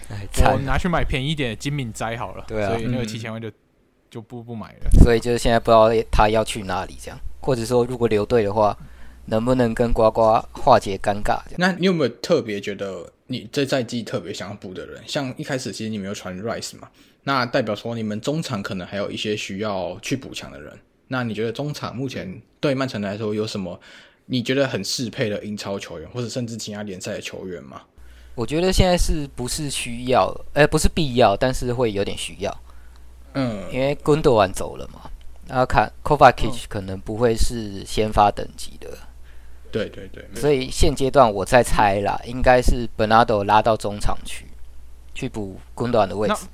[SPEAKER 2] 我拿去买便宜一点的金敏哉好了。对啊，所以那个七千万就、嗯、就不不买了。
[SPEAKER 3] 所以就是现在不知道他要去哪里这样，或者说如果留队的话，能不能跟呱呱化解尴尬？
[SPEAKER 1] 那你有没有特别觉得你这赛季特别想要补的人？像一开始其实你没有传 Rice 嘛，那代表说你们中场可能还有一些需要去补强的人。那你觉得中场目前对曼城来说有什么？你觉得很适配的英超球员，或者甚至其他联赛的球员吗？
[SPEAKER 3] 我觉得现在是不是需要？哎、欸，不是必要，但是会有点需要。嗯，因为贡多安走了嘛，然后看 Kovacic 可能不会是先发等级的。
[SPEAKER 1] 对对对，
[SPEAKER 3] 所以现阶段我在猜啦，应该是 Bernardo 拉到中场去，去补贡多安的位置。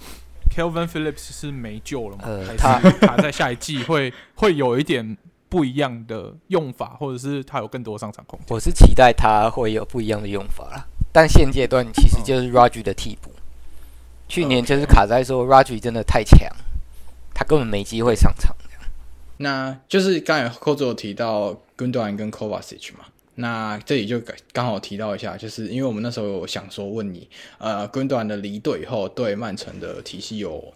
[SPEAKER 2] Calvin Phillips 是没救了吗？呃，他他在下一季会会有一点。不一样的用法，或者是他有更多上场空间。
[SPEAKER 3] 我是期待他会有不一样的用法啦，但现阶段其实就是 raji 的替补。Oh. 去年就是卡在说 raji 真的太强，他根本没机会上场。
[SPEAKER 1] 那就是刚才扣子有提到 Gundogan 跟 Kovacic 嘛，那这里就刚好提到一下，就是因为我们那时候有想说问你，呃跟短的离队以后对曼城的体系有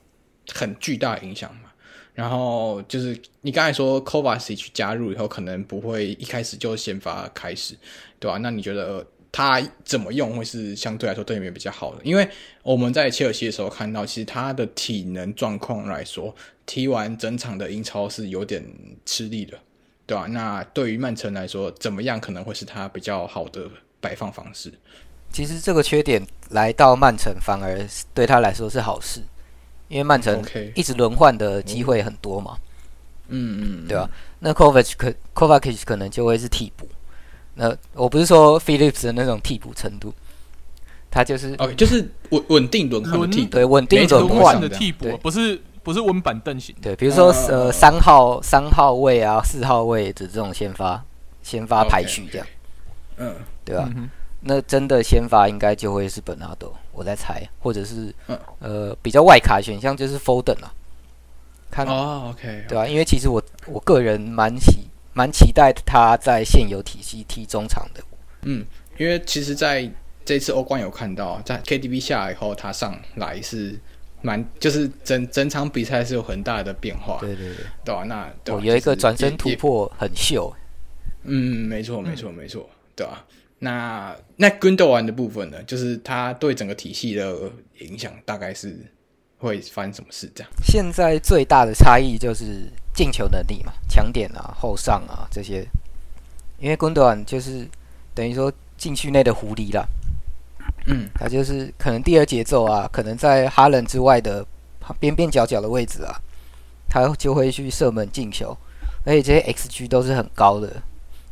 [SPEAKER 1] 很巨大影响嘛？然后就是你刚才说 COVA C 加入以后，可能不会一开始就先发开始，对吧？那你觉得他怎么用会是相对来说对你们比较好的？因为我们在切尔西的时候看到，其实他的体能状况来说，踢完整场的英超是有点吃力的，对吧？那对于曼城来说，怎么样可能会是他比较好的摆放方式？
[SPEAKER 3] 其实这个缺点来到曼城，反而对他来说是好事。因为曼城一直轮换的机会很多嘛，嗯嗯，对吧、啊？那 Kovac 可 Kovacic 可能就会是替补。那我不是说 Phillips 的那种替补程度，他就是
[SPEAKER 1] 哦，就是稳稳定轮换替补，
[SPEAKER 3] 对，稳定轮换
[SPEAKER 2] 的替补，不是不是温板凳型。
[SPEAKER 3] 对，比如说呃三号三号位啊，四号位的这种先发先发排序这样，嗯，对吧？那真的先发应该就会是本纳多，我在猜，或者是、嗯、呃比较外卡选项就是 Foden 啊，看
[SPEAKER 1] 哦，OK，
[SPEAKER 3] 对吧、啊？因为其实我我个人蛮期蛮期待他在现有体系踢中场的，
[SPEAKER 1] 嗯，因为其实在这次欧冠有看到，在 KDB 下来以后，他上来是蛮就是整整场比赛是有很大的变化，
[SPEAKER 3] 对对对，
[SPEAKER 1] 对吧、啊？那对、啊、
[SPEAKER 3] 有一个转身突破很秀，
[SPEAKER 1] 嗯，没错没错没错，对吧、啊？那那 Gundogan 的部分呢？就是他对整个体系的影响大概是会发生什么事？这样。
[SPEAKER 3] 现在最大的差异就是进球能力嘛，抢点啊、后上啊这些。因为军团就是等于说禁区内的狐狸啦，
[SPEAKER 1] 嗯，
[SPEAKER 3] 他就是可能第二节奏啊，可能在哈伦之外的边边角角的位置啊，他就会去射门进球，而且这些 XG 都是很高的，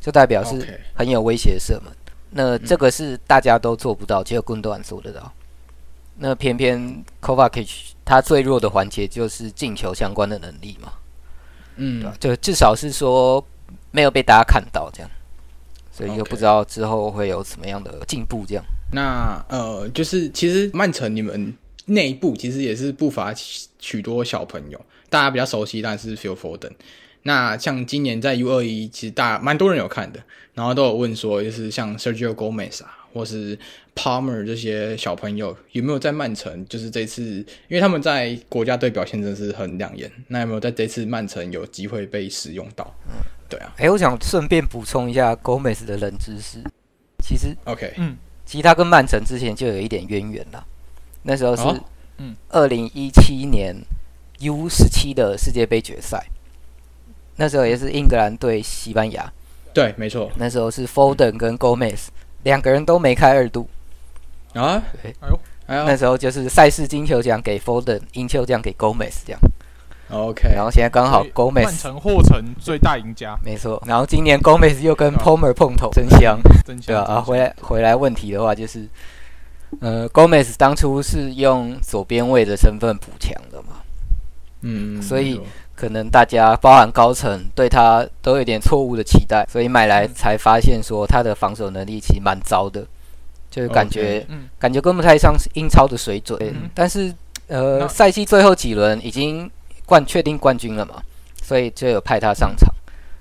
[SPEAKER 3] 就代表是很有威胁的射门。那这个是大家都做不到，只有军团做得到。那偏偏 Kovacic 他最弱的环节就是进球相关的能力嘛，
[SPEAKER 1] 嗯，
[SPEAKER 3] 对吧？就至少是说没有被大家看到这样，所以又不知道之后会有什么样的进步这样。
[SPEAKER 1] 那呃，就是其实曼城你们内部其实也是不乏许多小朋友，大家比较熟悉，但是 Phil Foden。那像今年在 U 二一，其实大蛮多人有看的，然后都有问说，就是像 Sergio Gomez 啊，或是 Palmer 这些小朋友有没有在曼城？就是这次，因为他们在国家队表现真的是很亮眼，那有没有在这次曼城有机会被使用到？嗯，对啊。
[SPEAKER 3] 哎、欸，我想顺便补充一下 Gomez 的冷知识，其实
[SPEAKER 1] OK，
[SPEAKER 2] 嗯，
[SPEAKER 3] 其实他跟曼城之前就有一点渊源了，那时候是
[SPEAKER 2] 嗯，
[SPEAKER 3] 二零一七年 U 十七的世界杯决赛。那时候也是英格兰对西班牙，
[SPEAKER 1] 对，没错。
[SPEAKER 3] 那时候是 Foden 跟 Gomez 两个人都没开二度。
[SPEAKER 1] 啊，
[SPEAKER 3] 对，
[SPEAKER 2] 哎呦，
[SPEAKER 1] 哎呦，
[SPEAKER 3] 那时候就是赛事金球奖给 Foden，银球奖给 Gomez 这样。
[SPEAKER 1] OK，
[SPEAKER 3] 然后现在刚好 Gomez
[SPEAKER 2] 曼城获成最大赢家，
[SPEAKER 3] 没错。然后今年 Gomez 又跟 Palmer 碰头，真香，
[SPEAKER 2] 真香。
[SPEAKER 3] 对啊，啊，回来回来问题的话就是，呃，Gomez 当初是用左边卫的身份补强的嘛，
[SPEAKER 1] 嗯，
[SPEAKER 3] 所以。可能大家包含高层对他都有点错误的期待，所以买来才发现说他的防守能力其实蛮糟的，就是感觉、okay, 感觉跟不太上英超的水准。嗯、但是呃，赛季最后几轮已经冠确定冠军了嘛，所以就有派他上场。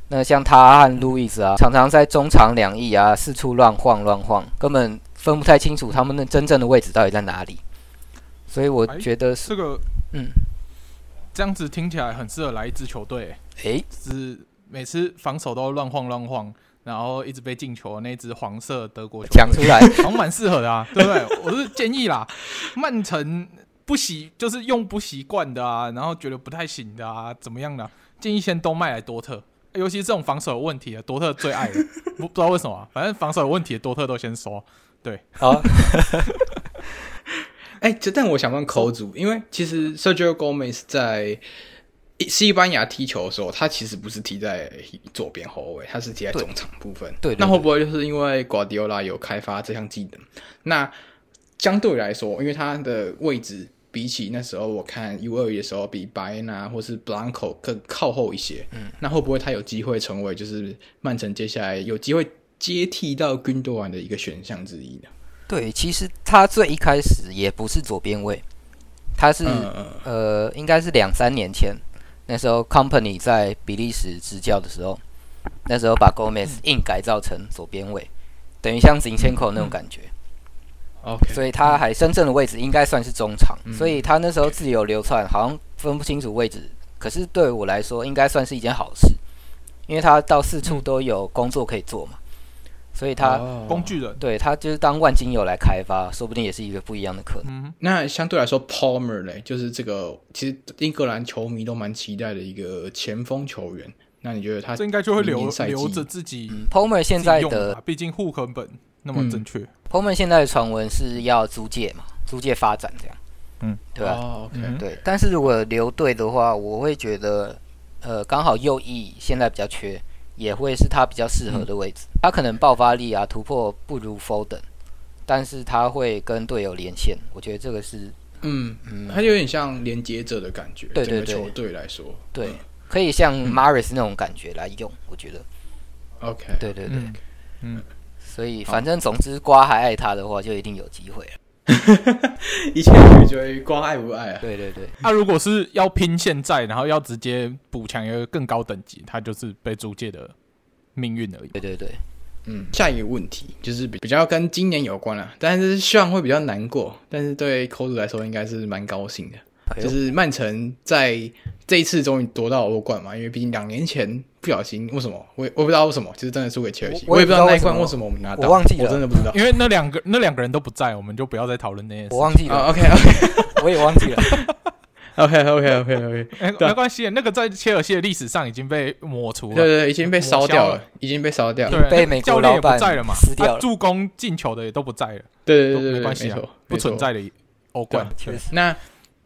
[SPEAKER 3] 那像他和路易斯啊，常常在中场两翼啊四处乱晃乱晃，根本分不太清楚他们的真正的位置到底在哪里。所以我觉得是、
[SPEAKER 2] 这个
[SPEAKER 3] 嗯。
[SPEAKER 2] 这样子听起来很适合来一支球队，
[SPEAKER 3] 诶，
[SPEAKER 2] 是每次防守都乱晃乱晃，然后一直被进球的那支黄色德国球
[SPEAKER 3] 队，讲出来
[SPEAKER 2] 好像蛮适合的啊，对不对？我是建议啦，曼城不习就是用不习惯的啊，然后觉得不太行的啊，怎么样的？建议先都卖来多特，尤其是这种防守有问题的，多特最爱的，不 不知道为什么，反正防守有问题的多特都先收，对，
[SPEAKER 3] 好。
[SPEAKER 1] 哎，这但我想问口主，因为其实 Sergio Gomez 在西班牙踢球的时候，他其实不是踢在左边后卫，他是踢在中场部分。
[SPEAKER 3] 对，对，对，对，
[SPEAKER 1] 那会不会就是因为 Guardiola 有开发这项技能？那相对来说，因为他的位置比起那时候我看 U21 的时候，比 Baena 或是 Blanco 更靠后一些。嗯，那会不会他有机会成为就是曼城接下来有机会接替到 Gundogan 的一个选项之一呢？
[SPEAKER 3] 对，其实他最一开始也不是左边位，他是、
[SPEAKER 1] 嗯、
[SPEAKER 3] 呃，应该是两三年前，那时候 Company 在比利时执教的时候，那时候把 Gomez 硬改造成左边位，等于像 Zinchenko 那种感觉。
[SPEAKER 1] OK，
[SPEAKER 3] 所以他还深圳的位置应该算是中场，
[SPEAKER 1] 嗯、
[SPEAKER 3] 所以他那时候自由流窜，好像分不清楚位置。可是对我来说，应该算是一件好事，因为他到四处都有工作可以做嘛。所以他
[SPEAKER 2] 工具人，
[SPEAKER 3] 对他就是当万金油来开发，说不定也是一个不一样的可能。
[SPEAKER 1] 嗯、那相对来说，Palmer 呢，就是这个其实英格兰球迷都蛮期待的一个前锋球员。那你觉得他
[SPEAKER 2] 这应该就会留留着自己、
[SPEAKER 3] 嗯、Palmer 现在的，
[SPEAKER 2] 毕竟户口本那么正确。
[SPEAKER 3] 嗯、Palmer 现在的传闻是要租借嘛，租借发展这样。
[SPEAKER 2] 嗯，
[SPEAKER 3] 对吧、啊
[SPEAKER 1] 哦 okay、
[SPEAKER 3] 对，但是如果留队的话，我会觉得，呃，刚好右翼现在比较缺。也会是他比较适合的位置。嗯、他可能爆发力啊、突破不如 Foden，但是他会跟队友连线。我觉得这个是，
[SPEAKER 1] 嗯嗯，他有点像连接者的感觉。
[SPEAKER 3] 对对对，
[SPEAKER 1] 球队来说，
[SPEAKER 3] 对，可以像 Maris 那种感觉来用。嗯、我觉得
[SPEAKER 1] ，OK，
[SPEAKER 3] 对对对，
[SPEAKER 2] 嗯，嗯，
[SPEAKER 3] 所以反正总之瓜还爱他的话，就一定有机会了。
[SPEAKER 1] 一切取决于瓜爱不爱啊！
[SPEAKER 3] 对对对，
[SPEAKER 2] 他、啊、如果是要拼现在，然后要直接补强一个更高等级，他就是被租借的命运而已。
[SPEAKER 3] 对对对，
[SPEAKER 1] 嗯，下一个问题就是比较跟今年有关啊，但是希望会比较难过，但是对扣子来说应该是蛮高兴的。就是曼城在这一次终于夺到欧冠嘛，因为毕竟两年前不小心为什么？我也我不知道为什么，就是真的输给切尔西，我也不知道那一冠为什么。我们拿到，
[SPEAKER 3] 我忘记了，
[SPEAKER 1] 我真的不知道，
[SPEAKER 2] 因为那两个那两个人都不在，我们就不要再讨论那件事。
[SPEAKER 3] 我忘记了，
[SPEAKER 1] 哦，OK OK，
[SPEAKER 3] 我也忘记了。
[SPEAKER 1] OK OK OK OK，
[SPEAKER 2] 没没关系，那个在切尔西的历史上已经被抹除了，
[SPEAKER 1] 对对，已经被烧掉了，
[SPEAKER 2] 了。
[SPEAKER 1] 已经被烧掉了，
[SPEAKER 2] 对，
[SPEAKER 3] 被美国
[SPEAKER 2] 教练也不在了嘛，
[SPEAKER 3] 撕掉了，
[SPEAKER 2] 助攻进球的也都不在了，
[SPEAKER 1] 对对对对，
[SPEAKER 2] 没关系啊，不存在的欧冠，
[SPEAKER 3] 确实。
[SPEAKER 1] 那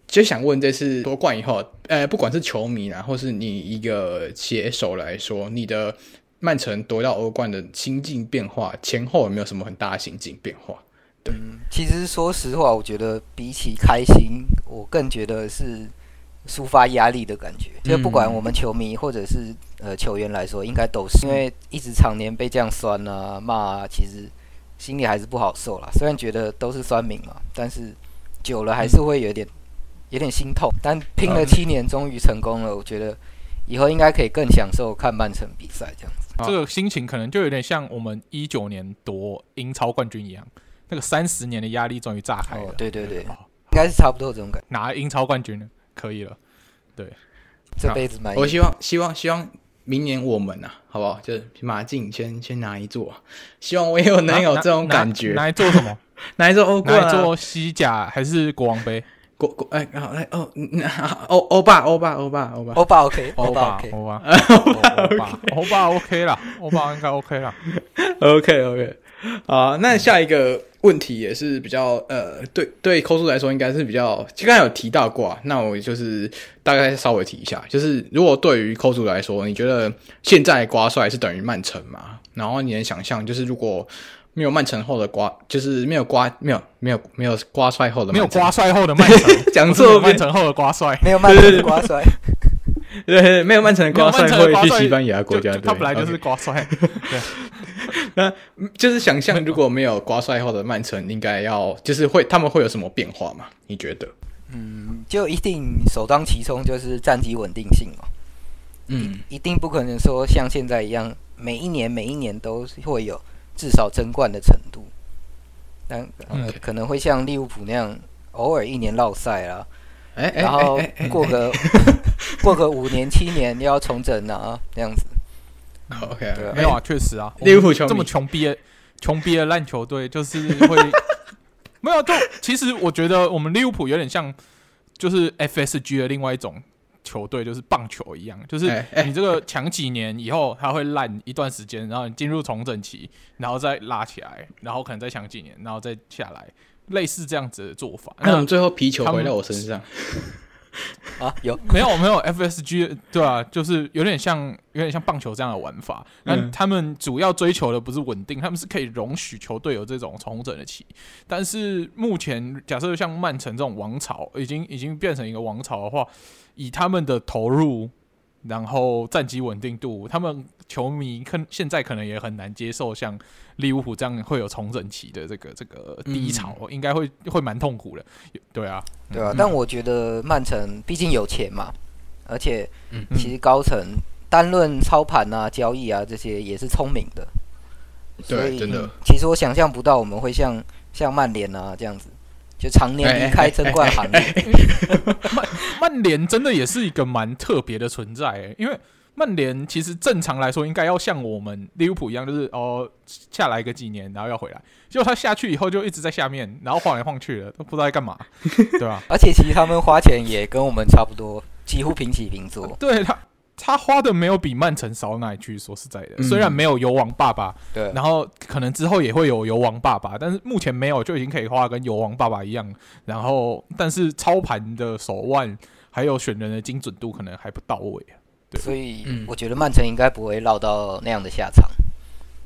[SPEAKER 1] 就想问，这次夺冠以后，呃，不管是球迷啊，或是你一个写手来说，你的曼城夺到欧冠的心境变化，前后有没有什么很大的心境变化？对，
[SPEAKER 3] 嗯，其实说实话，我觉得比起开心，我更觉得是抒发压力的感觉。就不管我们球迷或者是呃球员来说，应该都是因为一直常年被这样酸啊骂啊，其实心里还是不好受啦。虽然觉得都是酸民嘛，但是久了还是会有点有点心痛。但拼了七年，终于成功了，我觉得以后应该可以更享受看曼城比赛这样子。
[SPEAKER 2] 这个心情可能就有点像我们一九年夺英超冠军一样。那个三十年的压力终于炸开了，
[SPEAKER 3] 哦、对对对，哦、应该是差不多这种感觉。
[SPEAKER 2] 拿英超冠军了，可以了，对，
[SPEAKER 3] 这辈子满意。
[SPEAKER 1] 我希望希望希望明年我们呐、啊，好不好？就是马竞先先拿一座，希望我也有能有这种感觉。
[SPEAKER 2] 拿，拿，拿一座什么？
[SPEAKER 1] 拿一座欧冠？拿
[SPEAKER 2] 一座西甲还是国王杯？
[SPEAKER 1] 国国哎，好来哦，欧欧巴欧巴欧巴欧巴。
[SPEAKER 3] 欧巴 OK，欧巴 OK，
[SPEAKER 2] 欧巴。欧霸欧霸 OK 啦，欧巴应该 OK 啦
[SPEAKER 1] ，OK OK。啊，那下一个问题也是比较呃，对对，扣数来说应该是比较，刚才有提到过啊，那我就是大概稍微提一下，就是如果对于扣数来说，你觉得现在瓜帅是等于曼城吗？然后你能想象，就是如果没有曼城后的瓜，就是没有瓜，没有没 有没有挂帅后的，
[SPEAKER 2] 没有挂帅后的曼城，
[SPEAKER 1] 讲错，
[SPEAKER 2] 曼城后的瓜帅，
[SPEAKER 3] 没有曼城的挂帅。
[SPEAKER 1] 对，没有曼城的挂帅会去西班牙国家队，
[SPEAKER 2] 他本来就是瓜帅。对，
[SPEAKER 1] 那就是想象如果没有瓜帅后的曼城，应该要就是会他们会有什么变化吗？你觉得？
[SPEAKER 3] 嗯，就一定首当其冲就是战绩稳定性嘛。嗯，一定不可能说像现在一样，每一年每一年都会有至少争冠的程度。但、呃、Okay. 可能会像利物浦那样，偶尔一年落赛啦。哎，然后过个 过个五年七年又要重整啊，这样子。
[SPEAKER 1] OK，
[SPEAKER 2] 没有啊，确实啊，
[SPEAKER 1] 利物浦这
[SPEAKER 2] 么穷逼的穷逼的烂球队，就是会 没有。就其实我觉得我们利物浦有点像，就是 FSG 的另外一种球队，就是棒球一样，就是你这个强几年以后，它会烂一段时间，然后你进入重整期，然后再拉起来，然后可能再强几年，然后再下来。类似这样子的做法，
[SPEAKER 1] 那我们最后皮球回到我身上
[SPEAKER 3] 啊？有
[SPEAKER 2] 没有没有？FSG 对啊，就是有点像有点像棒球这样的玩法。那、嗯、他们主要追求的不是稳定，他们是可以容许球队有这种重整的期。但是目前假设像曼城这种王朝已经已经变成一个王朝的话，以他们的投入，然后战绩稳定度，他们球迷可现在可能也很难接受像。利物浦这样会有重整期的这个这个低潮，嗯、应该会会蛮痛苦的。对啊，
[SPEAKER 3] 对啊。嗯、但我觉得曼城毕竟有钱嘛，而且其实高层单论操盘啊、交易啊这些也是聪明的。
[SPEAKER 1] 对，真的。
[SPEAKER 3] 其实我想象不到我们会像像曼联啊这样子，就常年离开争冠行列。
[SPEAKER 2] 曼曼联真的也是一个蛮特别的存在，欸，因为。曼联其实正常来说应该要像我们利物浦一样，就是哦下来个几年，然后要回来。结果他下去以后就一直在下面，然后晃来晃去的，都不知道在干嘛，对吧？
[SPEAKER 3] 而且其实他们花钱也跟我们差不多，几乎平起平坐。
[SPEAKER 2] 对他，他花的没有比曼城少哪里去。说实在的，虽然没有油王爸爸，对，然后可能之后也会有油王爸爸，但是目前没有，就已经可以花跟油王爸爸一样。然后，但是操盘的手腕还有选人的精准度可能还不到位对。
[SPEAKER 3] 所以我觉得曼城应该不会落到那样的下场，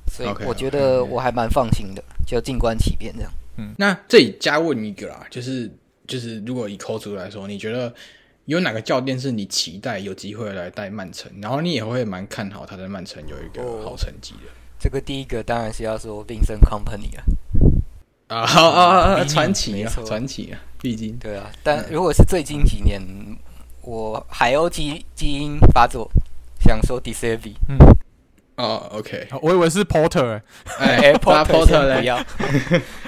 [SPEAKER 3] 所以我觉得我还蛮放心的，就静观其变这样。
[SPEAKER 1] 嗯，那这里加问一个啦，就是就是如果以扣除来说，你觉得有哪个教练是你期待有机会来带曼城，然后你也会蛮看好他在曼城有一个好成绩的？哦，这
[SPEAKER 3] 个第一个当然是要说 Vincent Company 了
[SPEAKER 1] 啊，啊啊传奇啊，传奇啊，毕竟。
[SPEAKER 3] 对啊。但如果是最近几年。我海鸥基基因发作，想说 De Zerbi
[SPEAKER 1] 嗯，哦，OK，
[SPEAKER 2] 我以为是 Porter，
[SPEAKER 1] 哎，Porter 不要，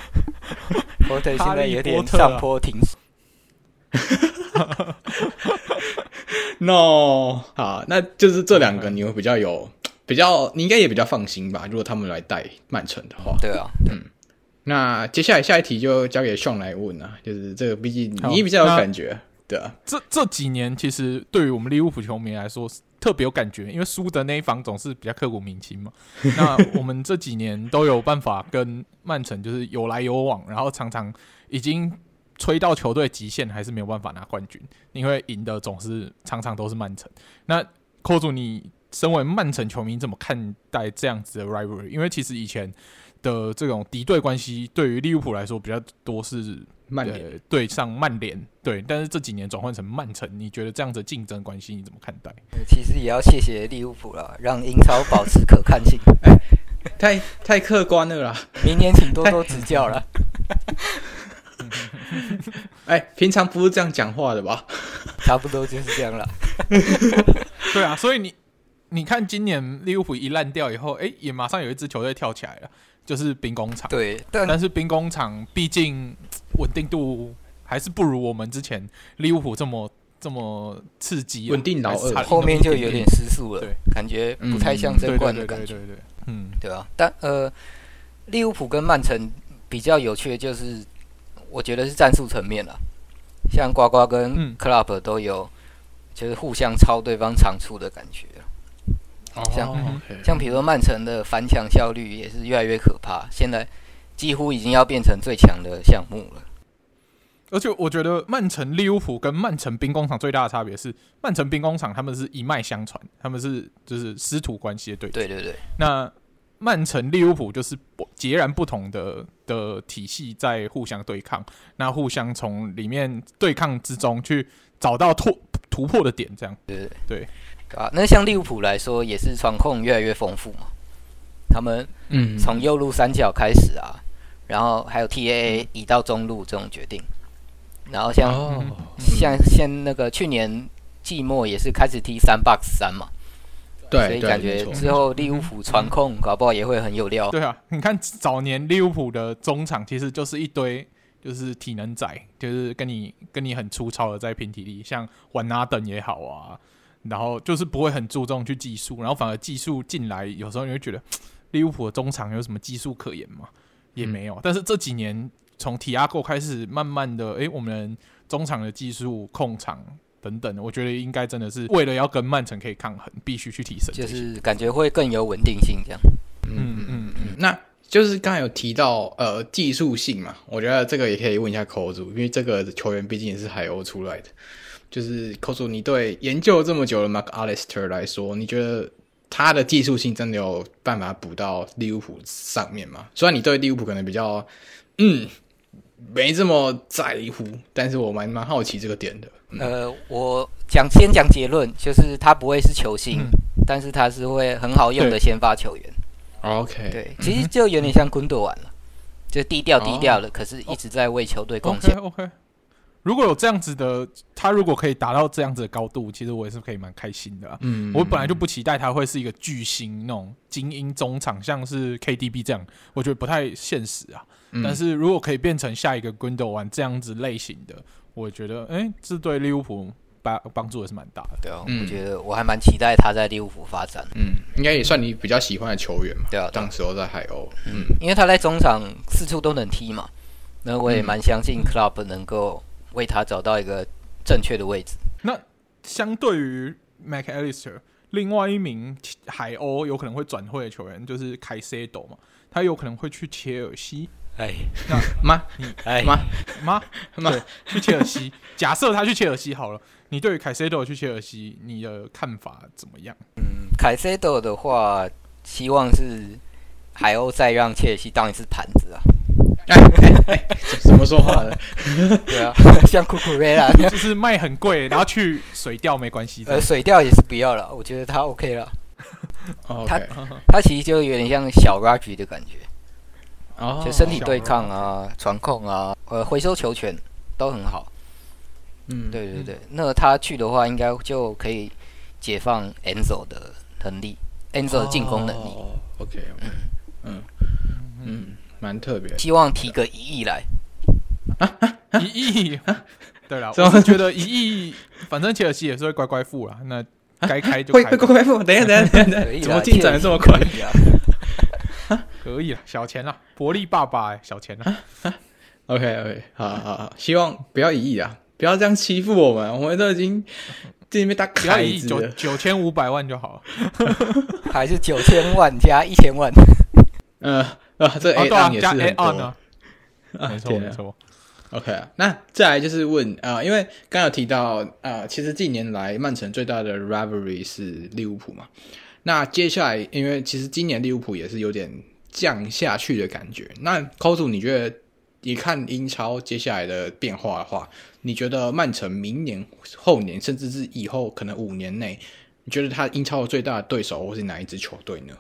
[SPEAKER 3] Porter 现在有点上坡停止。
[SPEAKER 1] No，好，那就是这两个你会比较有比较，你应该也比较放心吧？如果他们来带曼城的话，
[SPEAKER 3] 对啊，
[SPEAKER 1] 嗯，那接下来下一题就交给 Sean 来问啊，就是这个毕竟你比较有感觉。对啊，
[SPEAKER 2] 这这几年其实对于我们利物浦球迷来说特别有感觉，因为输的那一方总是比较刻骨铭心嘛。那我们这几年都有办法跟曼城就是有来有往，然后常常已经吹到球队极限，还是没有办法拿冠军，因为赢的总是常常都是曼城。那扣住你身为曼城球迷怎么看待这样子的 rivalry？因为其实以前的这种敌对关系，对于利物浦来说比较多是。曼联对上曼联，对，但是这几年转换成曼城，你觉得这样子竞争关系你怎么看待？
[SPEAKER 3] 其实也要谢谢利物浦了，让英超保持可看性。
[SPEAKER 1] 哎，太太客观了啦！
[SPEAKER 3] 明年请多多指教了。
[SPEAKER 1] 哎，平常不是这样讲话的吧？
[SPEAKER 3] 差不多就是这样了。
[SPEAKER 2] 对啊，所以你你看，今年利物浦一烂掉以后，哎，也马上有一支球队跳起来了，就是兵工厂。
[SPEAKER 3] 对，但，
[SPEAKER 2] 但是兵工厂毕竟。稳定度还是不如我们之前利物浦这么这么刺激，
[SPEAKER 1] 稳定老二，
[SPEAKER 3] 后面就有点失速了，对，感觉不太像争冠的感觉，
[SPEAKER 2] 对对对，嗯，
[SPEAKER 3] 对啊，但呃，利物浦跟曼城比较有趣的就是，我觉得是战术层面了，像呱呱跟 Club 都有，就是互相抄对方长处的感觉，像像比如说曼城的反抢效率也是越来越可怕，现在。几乎已经要变成最强的项目了，
[SPEAKER 2] 而且我觉得曼城利物浦跟曼城兵工厂最大的差别是，曼城兵工厂他们是一脉相传，他们是就是师徒关系的对
[SPEAKER 3] 对对对。
[SPEAKER 2] 那曼城利物浦就是截然不同的的体系在互相对抗，那互相从里面对抗之中去找到突突破的点，这样。
[SPEAKER 3] 对对
[SPEAKER 2] 对。
[SPEAKER 3] 啊。那像利物浦来说，也是传控越来越丰富嘛，他们嗯。从右路三角开始啊。然后还有 TAA 移到中路这种决定，然后像、哦、像像那个去年季末也是开始踢三 box 三嘛，
[SPEAKER 1] 对，
[SPEAKER 3] 所以感觉之后利物浦传控搞不好也会很有料。
[SPEAKER 2] 对啊，你看早年利物浦的中场其实就是一堆就是体能仔，就是跟你跟你很粗糙的在拼体力，像玩纳登也好啊，然后就是不会很注重去技术，然后反而技术进来，有时候你会觉得利物浦的中场有什么技术可言吗？也没有，但是这几年从提亚戈开始，慢慢的，哎，我们中场的技术、控场等等，我觉得应该真的是为了要跟曼城可以抗衡，必须去提升，
[SPEAKER 3] 就是感觉会更有稳定性这样。
[SPEAKER 1] 嗯嗯嗯，那就是刚才有提到呃技术性嘛，我觉得这个也可以问一下扣主，因为这个球员毕竟也是海鸥出来的，就是扣主，你对研究这么久的 Mac Allister 来说，你觉得？他的技术性真的有办法补到利物浦上面吗？虽然你对利物浦可能比较嗯没这么在乎，但是我蛮蛮好奇这个点的。嗯、
[SPEAKER 3] 呃，我讲先讲结论，就是他不会是球星，嗯、但是他是会很好用的先发球员。
[SPEAKER 1] OK，
[SPEAKER 3] 对，其实就有点像昆德完了，就低调低调的，哦、可是一直在为球队贡献。
[SPEAKER 2] OK。okay 如果有这样子的，他如果可以达到这样子的高度，其实我也是可以蛮开心的。嗯，我本来就不期待他会是一个巨星那种精英中场，像是 KDB 这样，我觉得不太现实啊。嗯、但是如果可以变成下一个 Gundogan 这样子类型的，我觉得，哎、欸，这对利物浦帮帮助也是蛮大的。
[SPEAKER 3] 对啊，嗯、我觉得我还蛮期待他在利物浦发展。
[SPEAKER 1] 嗯，应该也算你比较喜欢的球员嘛。
[SPEAKER 3] 对啊，
[SPEAKER 1] 当时候在海鸥，嗯，
[SPEAKER 3] 因为他在中场四处都能踢嘛，那我也蛮相信 Club 能够。为他找到一个正确的位置。
[SPEAKER 2] 那相对于 Mac Allister，另外一名海鸥有可能会转会的球员就是凯塞多嘛，他有可能会去切尔西。
[SPEAKER 3] 哎，
[SPEAKER 2] 那妈，你哎妈 妈妈去切尔西。假设他去切尔西好了，你对于凯塞多去切尔西，你的看法怎么样？
[SPEAKER 3] 嗯，凯塞多的话，希望是海鸥再让切尔西当一次盘子啊。
[SPEAKER 1] 怎么说话的？
[SPEAKER 3] 对啊，像库库瑞拉，
[SPEAKER 2] 就是卖很贵，然后去水钓没关系。
[SPEAKER 3] 呃，水钓也是不要了，我觉得他 OK 了。
[SPEAKER 1] 哦，
[SPEAKER 3] 他他其实就有点像小 Rodri 的感觉，哦，就身体对抗啊、传控啊、呃回收球权都很好。嗯，对对对，那他去的话，应该就可以解放 Enzo 的能力，Enzo 的进攻能力。
[SPEAKER 1] 哦，OK，嗯嗯嗯。蛮特别，
[SPEAKER 3] 希望提个一亿来
[SPEAKER 2] 啊啊！一亿，对了，我是觉得一亿，反正切尔西也是会乖乖付了，那该开就开。
[SPEAKER 1] 会乖乖付，等一下等一下等一下，怎么进展的这么快
[SPEAKER 2] 啊？可以了，小钱了，伯利爸爸，小钱啊。
[SPEAKER 1] OK OK，好好好，希望不要一亿啊，不要这样欺负我们，我们都已经这边打凯子了，
[SPEAKER 2] 九千五百万就好，
[SPEAKER 3] 还是九千万加一千万？
[SPEAKER 1] 呃 啊，这 A on 也是很多，
[SPEAKER 2] 啊，没错没错。
[SPEAKER 1] OK 啊，那再来就是问啊、呃，因为刚有提到啊、呃，其实近年来曼城最大的 rivalry 是利物浦嘛。那接下来，因为其实今年利物浦也是有点降下去的感觉。那 Kozu，你觉得你看英超接下来的变化的话，你觉得曼城明年、后年，甚至是以后可能五年内，你觉得他英超的最大的对手会是哪一支球队呢？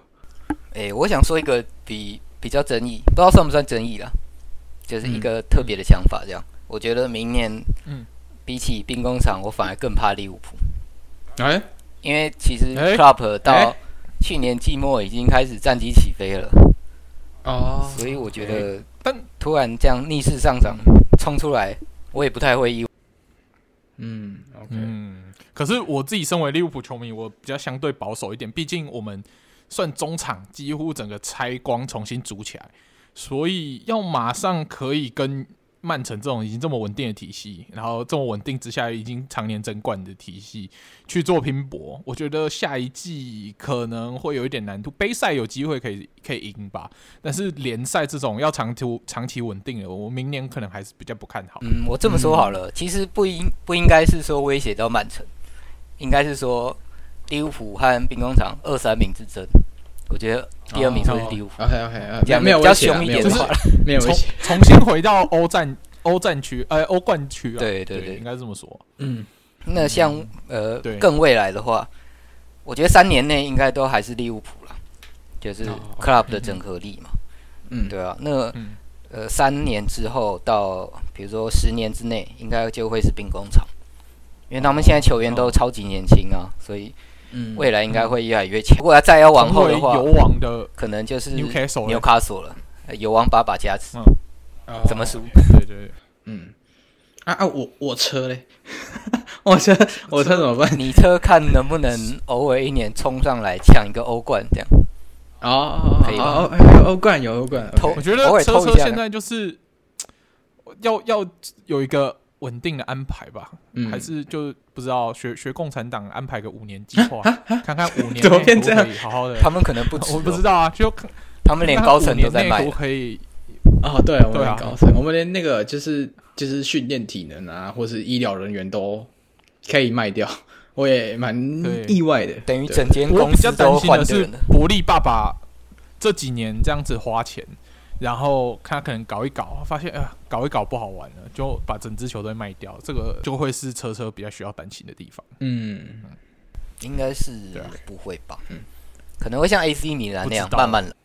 [SPEAKER 3] 哎、欸，我想说一个比比较争议，不知道算不算争议啦。就是一个特别的想法，这样、嗯，我觉得明年，嗯，比起兵工厂，我反而更怕利物浦。
[SPEAKER 1] 哎、欸，
[SPEAKER 3] 因为其实 Klopp 到去年季末已经开始战机起飞了，哦，所以我觉得，但突然这样逆势上涨冲出来，我也不太会意外。
[SPEAKER 2] 嗯，OK，嗯，可是我自己身为利物浦球迷，我比较相对保守一点，毕竟我们算中场几乎整个拆光，重新组起来。所以要马上可以跟曼城这种已经这么稳定的体系，然后这么稳定之下已经常年争冠的体系去做拼搏，我觉得下一季可能会有一点难度。杯赛有机会可以可以赢吧，但是联赛这种要长途长期稳定的，我明年可能还是比较不看好。
[SPEAKER 3] 嗯，我这么说好了，其实不应不应该是说威胁到曼城，应该是说利物浦和兵工厂二三名之争。我觉得第二名会是利物浦。
[SPEAKER 1] OK OK，这样
[SPEAKER 3] 没有比较凶一点的话，
[SPEAKER 1] 没有危险。
[SPEAKER 2] 重新回到欧战欧战区，呃，欧冠区啊。
[SPEAKER 3] 对对对，对，
[SPEAKER 2] 应该这么说。
[SPEAKER 3] 嗯，那像呃更未来的话，我觉得三年内应该都还是利物浦了，就是 club 的整合力嘛。嗯，对啊。那呃三年之后到比如说十年之内，应该就会是兵工厂，因为他们现在球员都超级年轻啊，所以。嗯，未来应该会越来越强。如果要再要往后的话，
[SPEAKER 2] 油王的
[SPEAKER 3] 可能就是 Newcastle 了。油王把把加持，
[SPEAKER 2] 嗯，
[SPEAKER 3] 怎么输？
[SPEAKER 2] 对对对，
[SPEAKER 1] 嗯，啊啊，我我车嘞，我车我车怎么办？
[SPEAKER 3] 你车看能不能偶尔一年冲上来抢一个欧冠这样？
[SPEAKER 1] 哦，可以吗？欧冠有欧冠，
[SPEAKER 2] 我觉得车车现在就是要要有一个。稳定的安排吧，嗯、还是就不知道学学共产党安排个五年计划，看看五年 怎么变这样，好好的。
[SPEAKER 3] 他们可能不，
[SPEAKER 2] 我不知道啊，就
[SPEAKER 3] 他们连高层都在卖，
[SPEAKER 1] 可以哦，对，我们连高层、啊，我们连那个就是就是训练体能啊，或是医疗人员都可以卖掉，我也蛮意外的。
[SPEAKER 3] 等于整间公司都换的是
[SPEAKER 2] 伯利爸爸这几年这样子花钱。然后他可能搞一搞，发现啊、呃，搞一搞不好玩了，就把整支球队卖掉，这个就会是车车比较需要担心的地方。
[SPEAKER 3] 嗯，应该是不会吧？嗯，可能会像 AC 米兰那样慢慢
[SPEAKER 2] 来。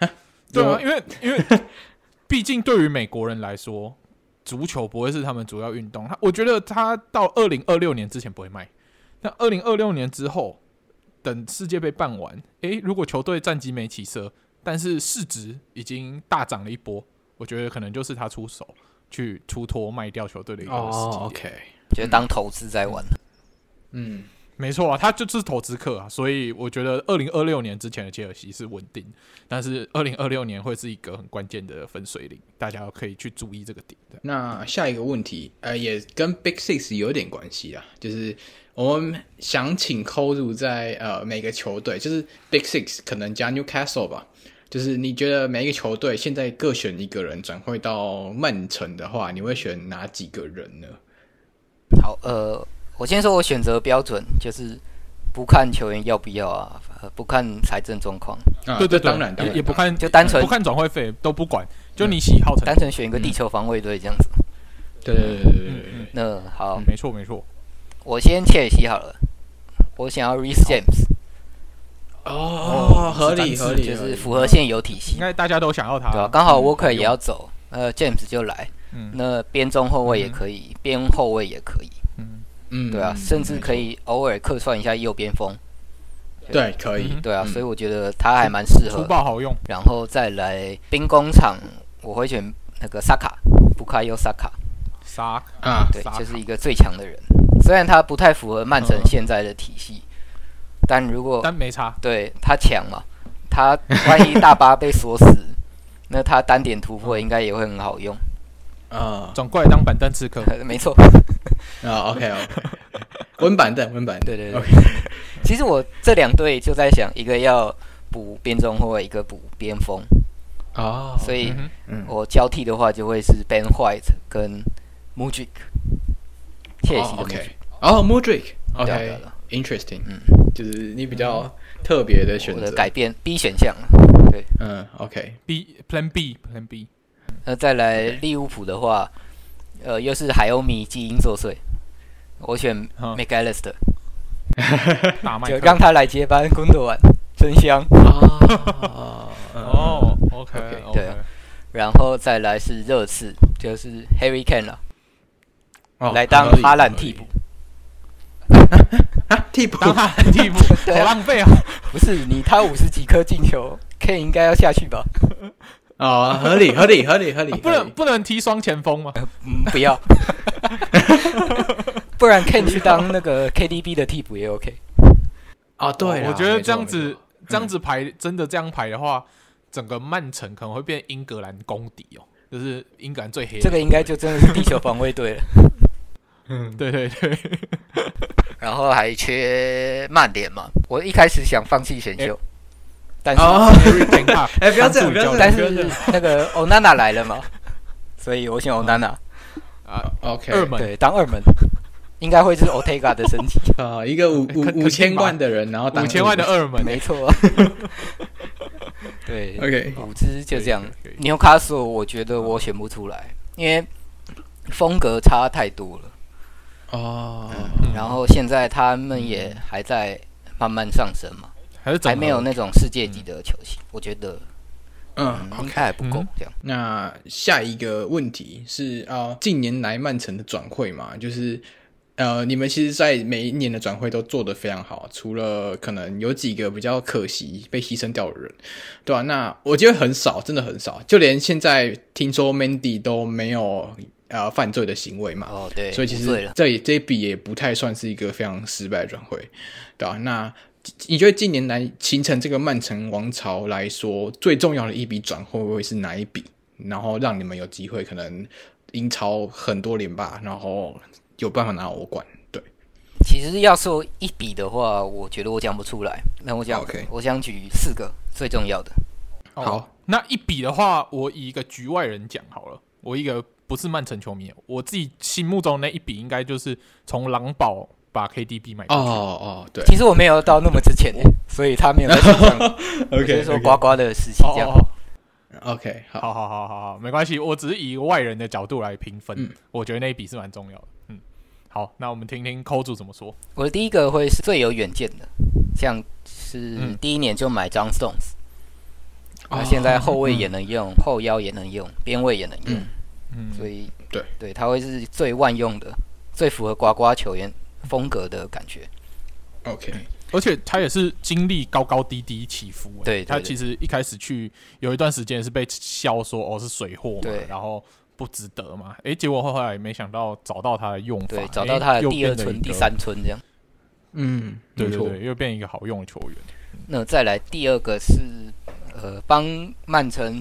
[SPEAKER 2] 对啊，因为因为 毕竟对于美国人来说，足球不会是他们主要运动。他我觉得他到二零二六年之前不会卖，那二零二六年之后，等世界杯办完，诶，如果球队战绩没起色。但是市值已经大涨了一波，我觉得可能就是他出手去出脱卖掉球队的一个时机。
[SPEAKER 1] Oh, OK，
[SPEAKER 3] 觉得当投资在玩。
[SPEAKER 2] 嗯，没错啊，他就是投资客啊，所以我觉得二零二六年之前的切尔西是稳定，但是二零二六年会是一个很关键的分水岭，大家可以去注意这个点。
[SPEAKER 1] 那下一个问题，呃，也跟 Big Six 有点关系啊，就是我们想请 Kozu 在呃每个球队，就是 Big Six 可能加 Newcastle 吧。就是你觉得每一个球队现在各选一个人转会到曼城的话，你会选哪几个人呢？
[SPEAKER 3] 好，呃，我先说我选择标准就是不看球员要不要啊，不看财政状况。
[SPEAKER 2] 啊，对对，当然，当然，也不看，
[SPEAKER 3] 就单纯
[SPEAKER 2] 不看转会费都不管，就你喜好，
[SPEAKER 3] 单纯选一个地球防卫队这样子。
[SPEAKER 1] 对对对对对，
[SPEAKER 3] 那好，
[SPEAKER 2] 没错没错，
[SPEAKER 3] 我先切尔西好了，我想要 Reese James。
[SPEAKER 1] 哦，合理合理，
[SPEAKER 3] 就是符合现有体系，
[SPEAKER 2] 应该大家都想要他，
[SPEAKER 3] 对吧？刚好 Walker 也要走，呃，James 就来，嗯，那边中后卫也可以，边后卫也可以，嗯。嗯，对啊，甚至可以偶尔客串一下右边锋，
[SPEAKER 1] 对，可以，
[SPEAKER 3] 对啊，所以我觉得他还蛮适合，
[SPEAKER 2] 粗暴好用，
[SPEAKER 3] 然后再来兵工厂，我会选那个萨卡，布卡尤萨卡，
[SPEAKER 2] 萨
[SPEAKER 3] 啊，对，就是一个最强的人，虽然他不太符合曼城现在的体系。但如果
[SPEAKER 2] 但没差，
[SPEAKER 3] 对他强嘛，他万一大巴被锁死，那他单点突破应该也会很好用。
[SPEAKER 1] 啊，
[SPEAKER 2] 转过来当板凳刺客。
[SPEAKER 3] 没错。
[SPEAKER 1] 啊，OK OK，温板凳，温板凳。
[SPEAKER 3] 对对对。其实我这两队就在想，一个要补边中后卫，一个补边锋。
[SPEAKER 1] 哦。
[SPEAKER 3] 所以，我交替的话就会是 Ben White 跟 Mudryk。切西的
[SPEAKER 1] OK。哦，Modric，OK，interesting，。嗯，就是你比较特别的选择。
[SPEAKER 3] 改变 B 选项。对。
[SPEAKER 1] 嗯，OK，B
[SPEAKER 2] Plan B，Plan B。
[SPEAKER 3] 那再来利物浦的话，呃，又是海鸥迷基因作祟，我选 McAllister，就让他来接班，工作完真香啊。
[SPEAKER 2] 哦，OK，
[SPEAKER 3] 对，然后再来是热刺，就是 Harry Kane 了，来当哈兰替补。
[SPEAKER 1] 替补？
[SPEAKER 2] 当哈兰替补？好浪费哦！
[SPEAKER 3] 不是你，他五十几颗进球，Kane 应该要下去吧？
[SPEAKER 1] 哦，合理合理合理合理，
[SPEAKER 2] 不能不能踢双前锋吗？
[SPEAKER 3] 嗯，不要，不然 Kane 去当那个 KDB 的替补也 OK。
[SPEAKER 1] 啊，对，
[SPEAKER 2] 我觉得这样子这样子排真的这样排的话，整个曼城可能会变英格兰公敌哦，就是英格兰最黑。
[SPEAKER 3] 这个应该就真的是地球防卫队了。
[SPEAKER 2] 嗯，对对对。
[SPEAKER 3] 然后还缺慢点嘛？我一开始想放弃选秀。但是，
[SPEAKER 1] 哎，不要这样，不要这样。
[SPEAKER 3] 但是那个欧娜娜来了嘛，所以我选欧娜娜。
[SPEAKER 1] 啊，OK，
[SPEAKER 2] 二门
[SPEAKER 3] 对，当二门，应该会是 Ortega 的身体
[SPEAKER 1] 啊，一个五五五千万的人，然后
[SPEAKER 2] 五千万的二门，
[SPEAKER 3] 没错。对
[SPEAKER 1] ，OK，
[SPEAKER 3] 五支就这样。纽卡索，我觉得我选不出来，因为风格差太多了。
[SPEAKER 1] 哦，
[SPEAKER 3] 然后现在他们也还在慢慢上升嘛。还，还没有那种世界级的球星，嗯、我觉得，
[SPEAKER 1] 嗯，
[SPEAKER 3] 应该还不够这样。
[SPEAKER 1] 那下一个问题是啊，近年来曼城的转会嘛，就是呃，你们其实，在每一年的转会都做得非常好，除了可能有几个比较可惜被牺牲掉的人，对吧、啊？那我觉得很少，真的很少，就连现在听说 Mandy 都没有呃犯罪的行为嘛，
[SPEAKER 3] 哦对，
[SPEAKER 1] 所以其实这这一笔也不太算是一个非常失败的转会，对吧、啊？那你觉得近年来形成这个曼城王朝来说，最重要的一笔转会会是哪一笔？然后让你们有机会可能英超很多年吧，然后有办法拿欧冠？对，
[SPEAKER 3] 其实要说一笔的话，我觉得我讲不出来。那我讲，Okay. 我想举四个最重要的。
[SPEAKER 2] 好，那一笔的话，我以一个局外人讲好了。我一个不是曼城球迷，我自己心目中那一笔应该就是从狼堡。把 KDB 买哦
[SPEAKER 1] 哦对，
[SPEAKER 3] 其实我没有到那么值钱，所以他没有在手上。OK，就是说呱呱的时期这样。
[SPEAKER 1] OK，
[SPEAKER 2] 好好好好好，没关系，我只是以外人的角度来评分。我觉得那一笔是蛮重要的。嗯，好，那我们听听扣主怎么说。
[SPEAKER 3] 我的第一个会是最有远见的，像是第一年就买 John Stones，那现在后卫也能用，后腰也能用，边卫也能用。嗯，所以对对，他会是最万用的，最符合呱呱球员风格的感觉
[SPEAKER 1] ，OK，
[SPEAKER 2] 而且他也是经历高高低低起伏。
[SPEAKER 3] 对，
[SPEAKER 2] 他其实一开始去有一段时间是被笑说哦是水货嘛，对，然后不值得嘛。哎，结果后来没想到找到他的用法，
[SPEAKER 3] 对，找到他的第二春、第三春这样。
[SPEAKER 1] 嗯，
[SPEAKER 2] 对对对，又变一个好用的球员。
[SPEAKER 3] 那再来第二个是呃，帮曼城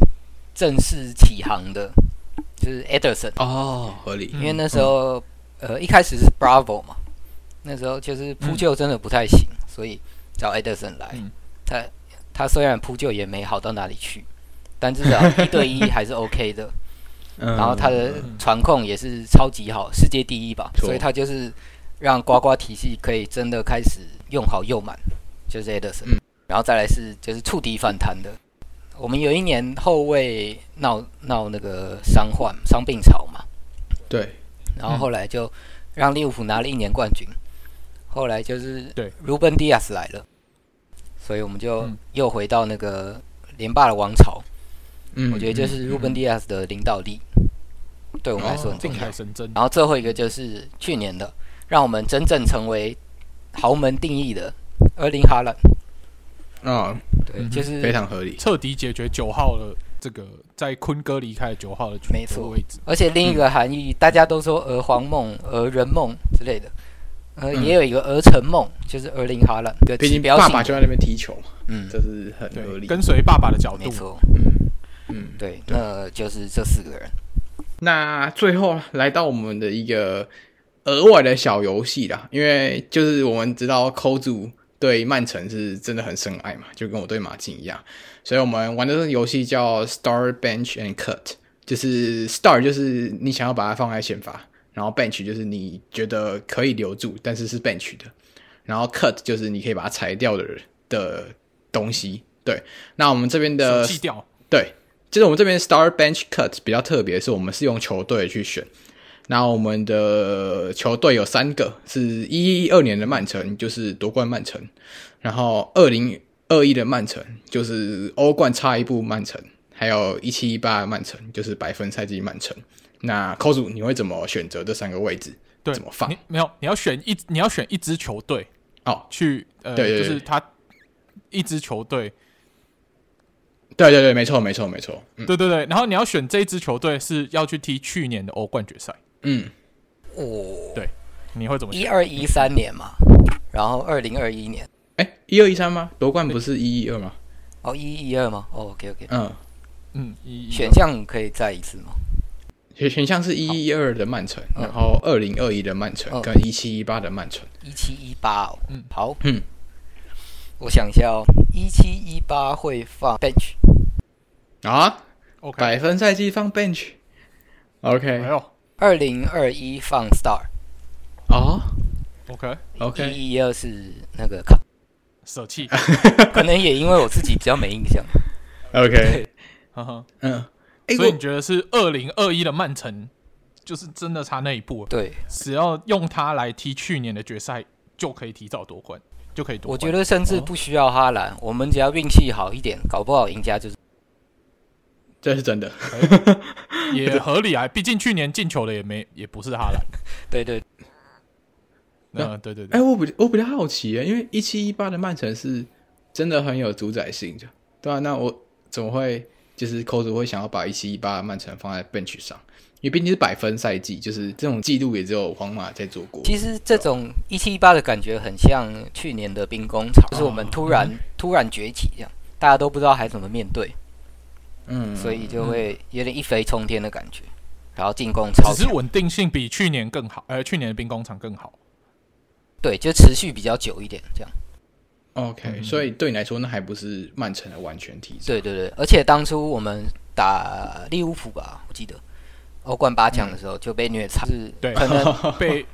[SPEAKER 3] 正式起航的，就是 Ederson
[SPEAKER 1] 哦，合理，
[SPEAKER 3] 因为那时候呃一开始是 Bravo 嘛。那时候就是扑救真的不太行，嗯、所以找 Edison 来。嗯、他他虽然扑救也没好到哪里去，但至少一对一还是 OK 的。嗯、然后他的传控也是超级好，世界第一吧。嗯、所以他就是让呱呱体系可以真的开始用好用满，就是艾德森。嗯、然后再来是就是触底反弹的。我们有一年后卫闹闹那个伤患伤病潮嘛，
[SPEAKER 1] 对。
[SPEAKER 3] 然后后来就让利物浦拿了一年冠军。后来就是对，Ruben Diaz 来了，所以我们就又回到那个连霸的王朝。嗯，我觉得就是 Ruben Diaz 的领导力，对我们来说很重要。然后最后一个就是去年的，让我们真正成为豪门定义的 Erling Haaland。
[SPEAKER 1] 啊，
[SPEAKER 3] 对，就是
[SPEAKER 1] 非常合理，
[SPEAKER 2] 彻底解决九号的这个在坤哥离开九号的没错位置。
[SPEAKER 3] 而且另一个含义，大家都说儿皇梦、儿人梦之类的。呃，也有一个儿臣梦，就是厄林哈兰。
[SPEAKER 1] 毕竟爸爸就在那边踢球，嗯，这是很合理。
[SPEAKER 2] 跟随爸爸的角度，
[SPEAKER 3] 没错，嗯嗯，对，那就是这四个人。
[SPEAKER 1] 那最后来到我们的一个额外的小游戏啦，因为就是我们知道扣组对曼城是真的很深爱嘛，就跟我对马竞一样，所以我们玩的这个游戏叫 Start Bench and Cut，就是 Start 就是你想要把它放在先发，然后 Bench 就是你觉得可以留住，但是是 Bench 的，然后 Cut 就是你可以把它裁掉的的东西。对，那我们这边的
[SPEAKER 2] 弃掉，
[SPEAKER 1] 对。就是我们这边 Start Bench Cut 比较特别，是我们是用球队去选。那我们的球队有三个，是一一二年的曼城，就是夺冠曼城；然后二零二一的曼城，就是欧冠差一步曼城；还有一七一八的曼城，就是百分赛季曼城。那扣主你会怎么选择这三个位置？
[SPEAKER 2] 对，
[SPEAKER 1] 怎么放？
[SPEAKER 2] 你没有，你要选一，你要选一支球队
[SPEAKER 1] 哦，
[SPEAKER 2] 去呃，
[SPEAKER 1] 对对对
[SPEAKER 2] 就是他一支球队。
[SPEAKER 1] 对对对，没错没错没错，嗯、
[SPEAKER 2] 对对对，然后你要选这一支球队是要去踢去年的欧冠决赛，
[SPEAKER 1] 嗯，
[SPEAKER 3] 哦，
[SPEAKER 2] 对，你会怎么？
[SPEAKER 3] 一二一三年嘛，然后二零二一年，
[SPEAKER 1] 哎，一二一三吗？夺冠不是一一二吗？
[SPEAKER 3] 哦，一一一二吗？哦，OK OK，
[SPEAKER 1] 嗯。
[SPEAKER 2] 嗯，一
[SPEAKER 3] 选项可以再一次吗？
[SPEAKER 1] 选选项是一一二的曼城，然后二零二一的曼城、
[SPEAKER 3] 嗯、
[SPEAKER 1] 跟一七一八的曼城，
[SPEAKER 3] 一七一八哦，
[SPEAKER 2] 嗯，
[SPEAKER 3] 好，
[SPEAKER 1] 嗯，
[SPEAKER 3] 我想一下哦，一七一八会放 bench。
[SPEAKER 1] 啊
[SPEAKER 2] ，OK，
[SPEAKER 1] 百分赛季放 bench，OK，
[SPEAKER 2] 没有，
[SPEAKER 3] 二零二一放 star，
[SPEAKER 1] 啊
[SPEAKER 2] ，OK，OK，
[SPEAKER 3] 一一二是那个卡。
[SPEAKER 2] 舍弃，
[SPEAKER 3] 可能也因为我自己比较没印象
[SPEAKER 1] ，OK，
[SPEAKER 2] 哈哈，
[SPEAKER 1] 嗯，
[SPEAKER 2] 所以你觉得是二零二一的曼城就是真的差那一步？
[SPEAKER 3] 对，
[SPEAKER 2] 只要用它来踢去年的决赛，就可以提早夺冠，就可以夺冠。
[SPEAKER 3] 我觉得甚至不需要哈兰，我们只要运气好一点，搞不好赢家就是。
[SPEAKER 1] 这是真的，
[SPEAKER 2] 也合理啊。毕竟去年进球的也没，也不是哈兰。
[SPEAKER 3] 对 对，
[SPEAKER 2] 嗯，对对对。
[SPEAKER 1] 哎，我比我比较好奇啊，因为一七一八的曼城是真的很有主宰性的，对啊，那我怎么会就是扣子会想要把一七一八的曼城放在 bench 上？因为毕竟是百分赛季，就是这种记录也只有皇马在做过。
[SPEAKER 3] 其实这种一七一八的感觉很像去年的兵工厂，就是我们突然、突然崛起，这样大家都不知道还怎么面对。嗯，所以就会有点一飞冲天的感觉，嗯、然后进攻超，
[SPEAKER 2] 只是稳定性比去年更好，呃，去年的兵工厂更好，
[SPEAKER 3] 对，就持续比较久一点，这样。
[SPEAKER 1] OK，、嗯、所以对你来说，那还不是曼城的完全体质。
[SPEAKER 3] 对对对，而且当初我们打利物浦吧，我记得欧冠八强的时候就被虐惨，是，
[SPEAKER 2] 对，
[SPEAKER 3] 可能
[SPEAKER 2] 被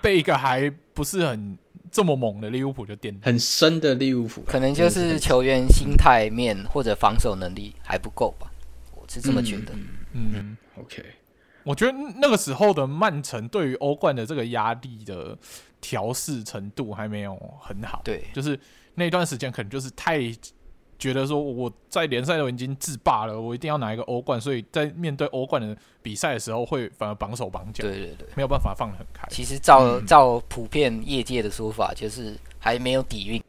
[SPEAKER 2] 被一个还不是很。这么猛的利物浦就垫
[SPEAKER 1] 很深的利物浦，
[SPEAKER 3] 可能就是球员心态面或者防守能力还不够吧，我是这么觉得。
[SPEAKER 2] 嗯，嗯
[SPEAKER 1] ，OK，
[SPEAKER 2] 我觉得那个时候的曼城对于欧冠的这个压力的调试程度还没有很好。
[SPEAKER 3] 对，
[SPEAKER 2] 就是那段时间可能就是太。觉得说我在联赛都已经自霸了，我一定要拿一个欧冠，所以在面对欧冠的比赛的时候，会反而绑手绑脚。
[SPEAKER 3] 对对对，
[SPEAKER 2] 没有办法放得很开。
[SPEAKER 3] 其实照照普遍业界的说法，就是还没有底蕴。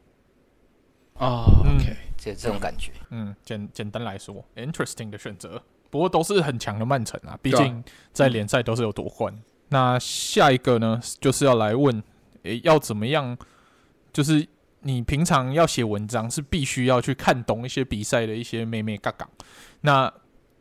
[SPEAKER 1] 哦，OK，
[SPEAKER 3] 就这种感觉。
[SPEAKER 2] 嗯，简简单来说，interesting 的选择。不过都是很强的曼城啊，毕竟在联赛都是有夺冠。嗯、那下一个呢，就是要来问，诶，要怎么样？就是。你平常要写文章是必须要去看懂一些比赛的一些眉眉角角。那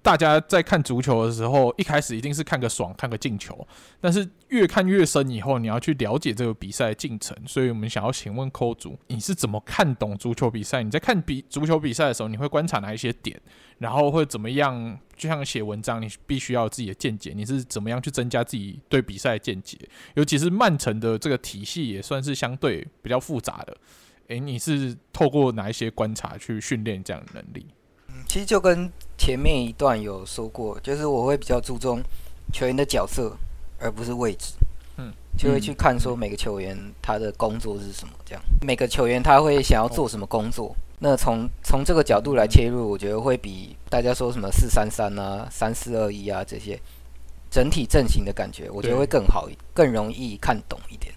[SPEAKER 2] 大家在看足球的时候，一开始一定是看个爽，看个进球。但是越看越深以后，你要去了解这个比赛的进程。所以我们想要请问扣主，你是怎么看懂足球比赛？你在看比足球比赛的时候，你会观察哪一些点？然后会怎么样？就像写文章，你必须要有自己的见解。你是怎么样去增加自己对比赛的见解？尤其是曼城的这个体系也算是相对比较复杂的。诶，你是透过哪一些观察去训练这样的能力？
[SPEAKER 3] 嗯，其实就跟前面一段有说过，就是我会比较注重球员的角色，而不是位置。嗯，就会去看说每个球员他的工作是什么，这样每个球员他会想要做什么工作。那从从这个角度来切入，我觉得会比大家说什么四三三啊、三四二一啊这些整体阵型的感觉，我觉得会更好，更容易看懂一点。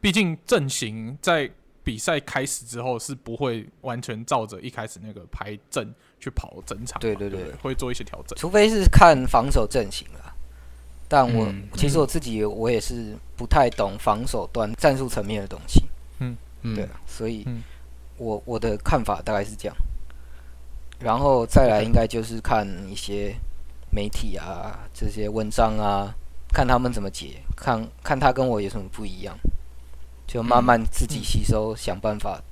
[SPEAKER 2] 毕竟阵型在。比赛开始之后是不会完全照着一开始那个排阵去跑整场，
[SPEAKER 3] 对对对，
[SPEAKER 2] 对，会做一些调整，
[SPEAKER 3] 除非是看防守阵型了。但我、嗯、其实我自己我也是不太懂防守端战术层面的东西，嗯嗯，对，所以我我的看法大概是这样，然后再来应该就是看一些媒体啊，这些文章啊，看他们怎么解，看看他跟我有什么不一样，就慢慢自己吸收，想办法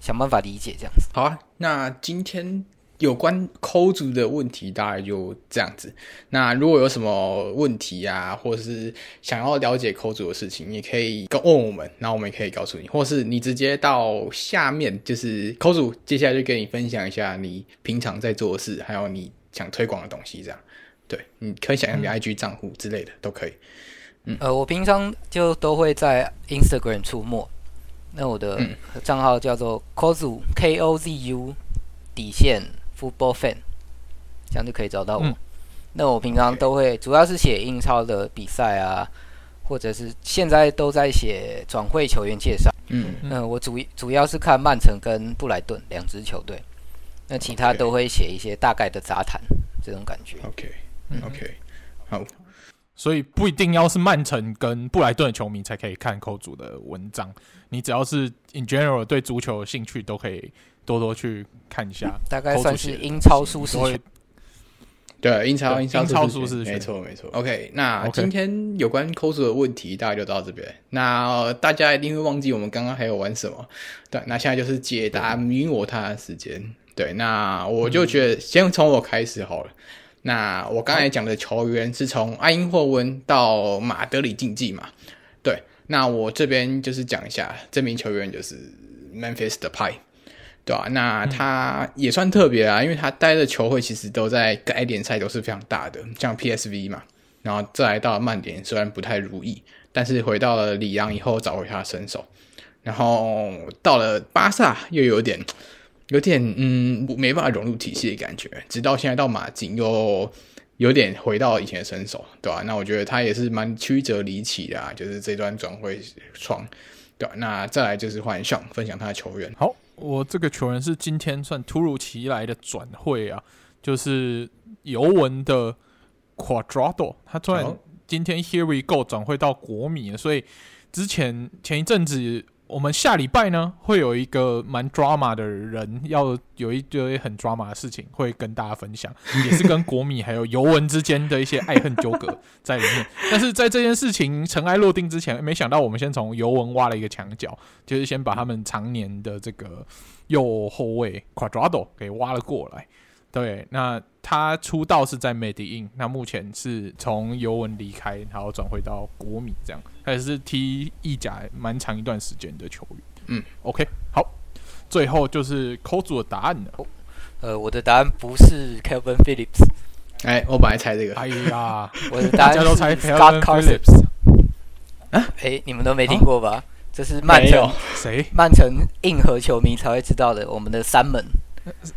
[SPEAKER 3] 想办法理解这样子。
[SPEAKER 1] 好啊，那今天。有关抠组的问题大概就这样子。那如果有什么问题啊，或者是想要了解抠组的事情，你可以问我们，然后我们也可以告诉你，或是你直接到下面，就是抠组接下来就跟你分享一下你平常在做的事，还有你想推广的东西，这样。对，你可以想象你 IG 账户之类的、都可以。嗯，
[SPEAKER 3] 呃，我平常就都会在 Instagram 出没，那我的账号叫做 kozu k o z u 底线。Football fan，这样就可以找到我。嗯、那我平常都会主要是写英超的比赛啊，或者是现在都在写转会球员介绍。嗯，那我主主要是看曼城跟布莱顿两支球队，那其他都会写一些大概的杂谈这种感觉。
[SPEAKER 1] OK，OK，、okay, okay, 好。
[SPEAKER 2] 所以不一定要是曼城跟布莱顿的球迷才可以看扣组的文章，你只要是 in general 对足球有兴趣都可以。多多去看一下，
[SPEAKER 3] 大概算是英超舒适。
[SPEAKER 1] 对，英超英超
[SPEAKER 2] 舒适，
[SPEAKER 1] 没错没错。OK，那今天有关扣组的问题大概就到这边。那大家一定会忘记我们刚刚还有玩什么？对，那现在就是解答迷我他的时间。对，那我就觉得先从我开始好了。那我刚才讲的球员是从埃因霍温到马德里竞技嘛？对，那我这边就是讲一下这名球员就是 Memphis Depay。对啊，那他也算特别啊，因为他待的球会其实都在该联赛都是非常大的，像 PSV 嘛，然后再来到了曼联，虽然不太如意，但是回到了里昂以后找回他的身手，然后到了巴萨又有点有点嗯没办法融入体系的感觉，直到现在到马竞又有点回到以前的身手，对吧、啊？那我觉得他也是蛮曲折离奇的啊，就是这段转会窗，对吧、啊？那再来就是换上分享他的球员，
[SPEAKER 2] 好。我这个球员是今天算突如其来的转会啊，就是尤文的 Quadrado，他突然今天 Here we go 转会到国米了，所以之前前一阵子。我们下礼拜呢，会有一个蛮 drama 的人，要有一堆很 drama 的事情会跟大家分享，也是跟国米还有尤文之间的一些爱恨纠葛在里面。但是在这件事情尘埃落定之前，没想到我们先从尤文挖了一个墙角，就是先把他们常年的这个右后卫 Quadrado 给挖了过来。对，那他出道是在美迪印，那目前是从尤文离开，然后转回到国米，这样，他也是踢意甲蛮长一段时间的球员。嗯，OK，好，最后就是扣组的答案了。
[SPEAKER 3] 呃，我的答案不是 Kelvin Phillips，
[SPEAKER 1] 哎，我本来猜这个。
[SPEAKER 2] 哎呀，
[SPEAKER 3] 我的答案是 Scott Carson。啊，哎，你们都没听过吧？啊、这是曼城谁？曼城硬核球迷才会知道的，我们的三门。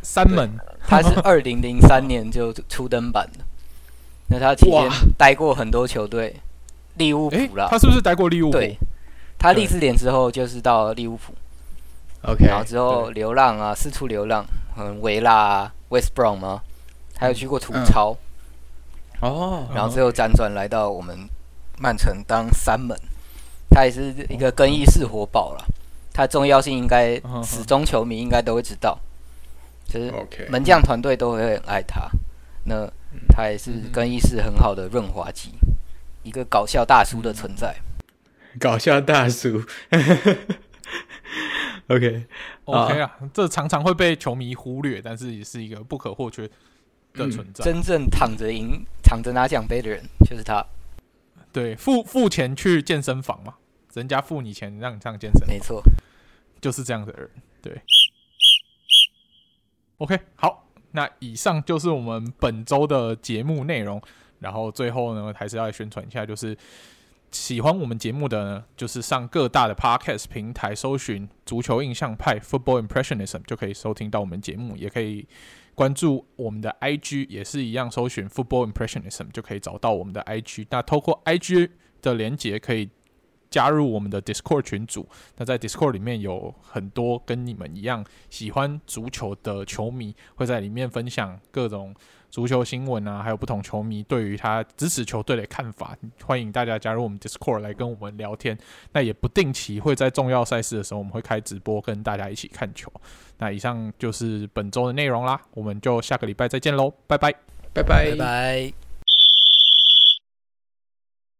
[SPEAKER 2] 三门，
[SPEAKER 3] 他是二零零三年就初登板的。那他期间待过很多球队，利物浦啦。
[SPEAKER 2] 他是不是待过利物浦？
[SPEAKER 3] 对，他利兹联之后就是到利物浦。OK，然后之后流浪啊，四处流浪，嗯，维拉啊，West Brom 吗？还有去过土超。哦。然后最后辗转来到我们曼城当三门，他也是一个更衣室活宝了。他重要性应该始终球迷应该都会知道。就是门将团队都会很爱他，那他也是更衣室很好的润滑剂，一个搞笑大叔的存在。
[SPEAKER 1] 搞笑大叔，OK
[SPEAKER 2] OK 啊，这常常会被球迷忽略，但是也是一个不可或缺的存在。
[SPEAKER 3] 真正躺着赢、躺着拿奖杯的人就是他。
[SPEAKER 2] 对，付付钱去健身房嘛，人家付你钱让你上健身房，
[SPEAKER 3] 没错，
[SPEAKER 2] 就是这样的人。对。OK，好，那以上就是我们本周的节目内容。然后最后呢，还是要来宣传一下，就是喜欢我们节目的呢，就是上各大的 Podcast 平台搜寻“足球印象派 Football Impressionism” 就可以收听到我们节目，也可以关注我们的 IG，也是一样搜寻 “Football Impressionism” 就可以找到我们的 IG。那透过 IG 的连接可以。加入我们的 Discord 群组，那在 Discord 里面有很多跟你们一样喜欢足球的球迷，会在里面分享各种足球新闻啊，还有不同球迷对于他支持球队的看法。欢迎大家加入我们 Discord 来跟我们聊天。那也不定期会在重要赛事的时候，我们会开直播跟大家一起看球。那以上就是本周的内容啦，我们就下个礼拜再见喽，拜拜，
[SPEAKER 1] 拜拜
[SPEAKER 3] 拜拜。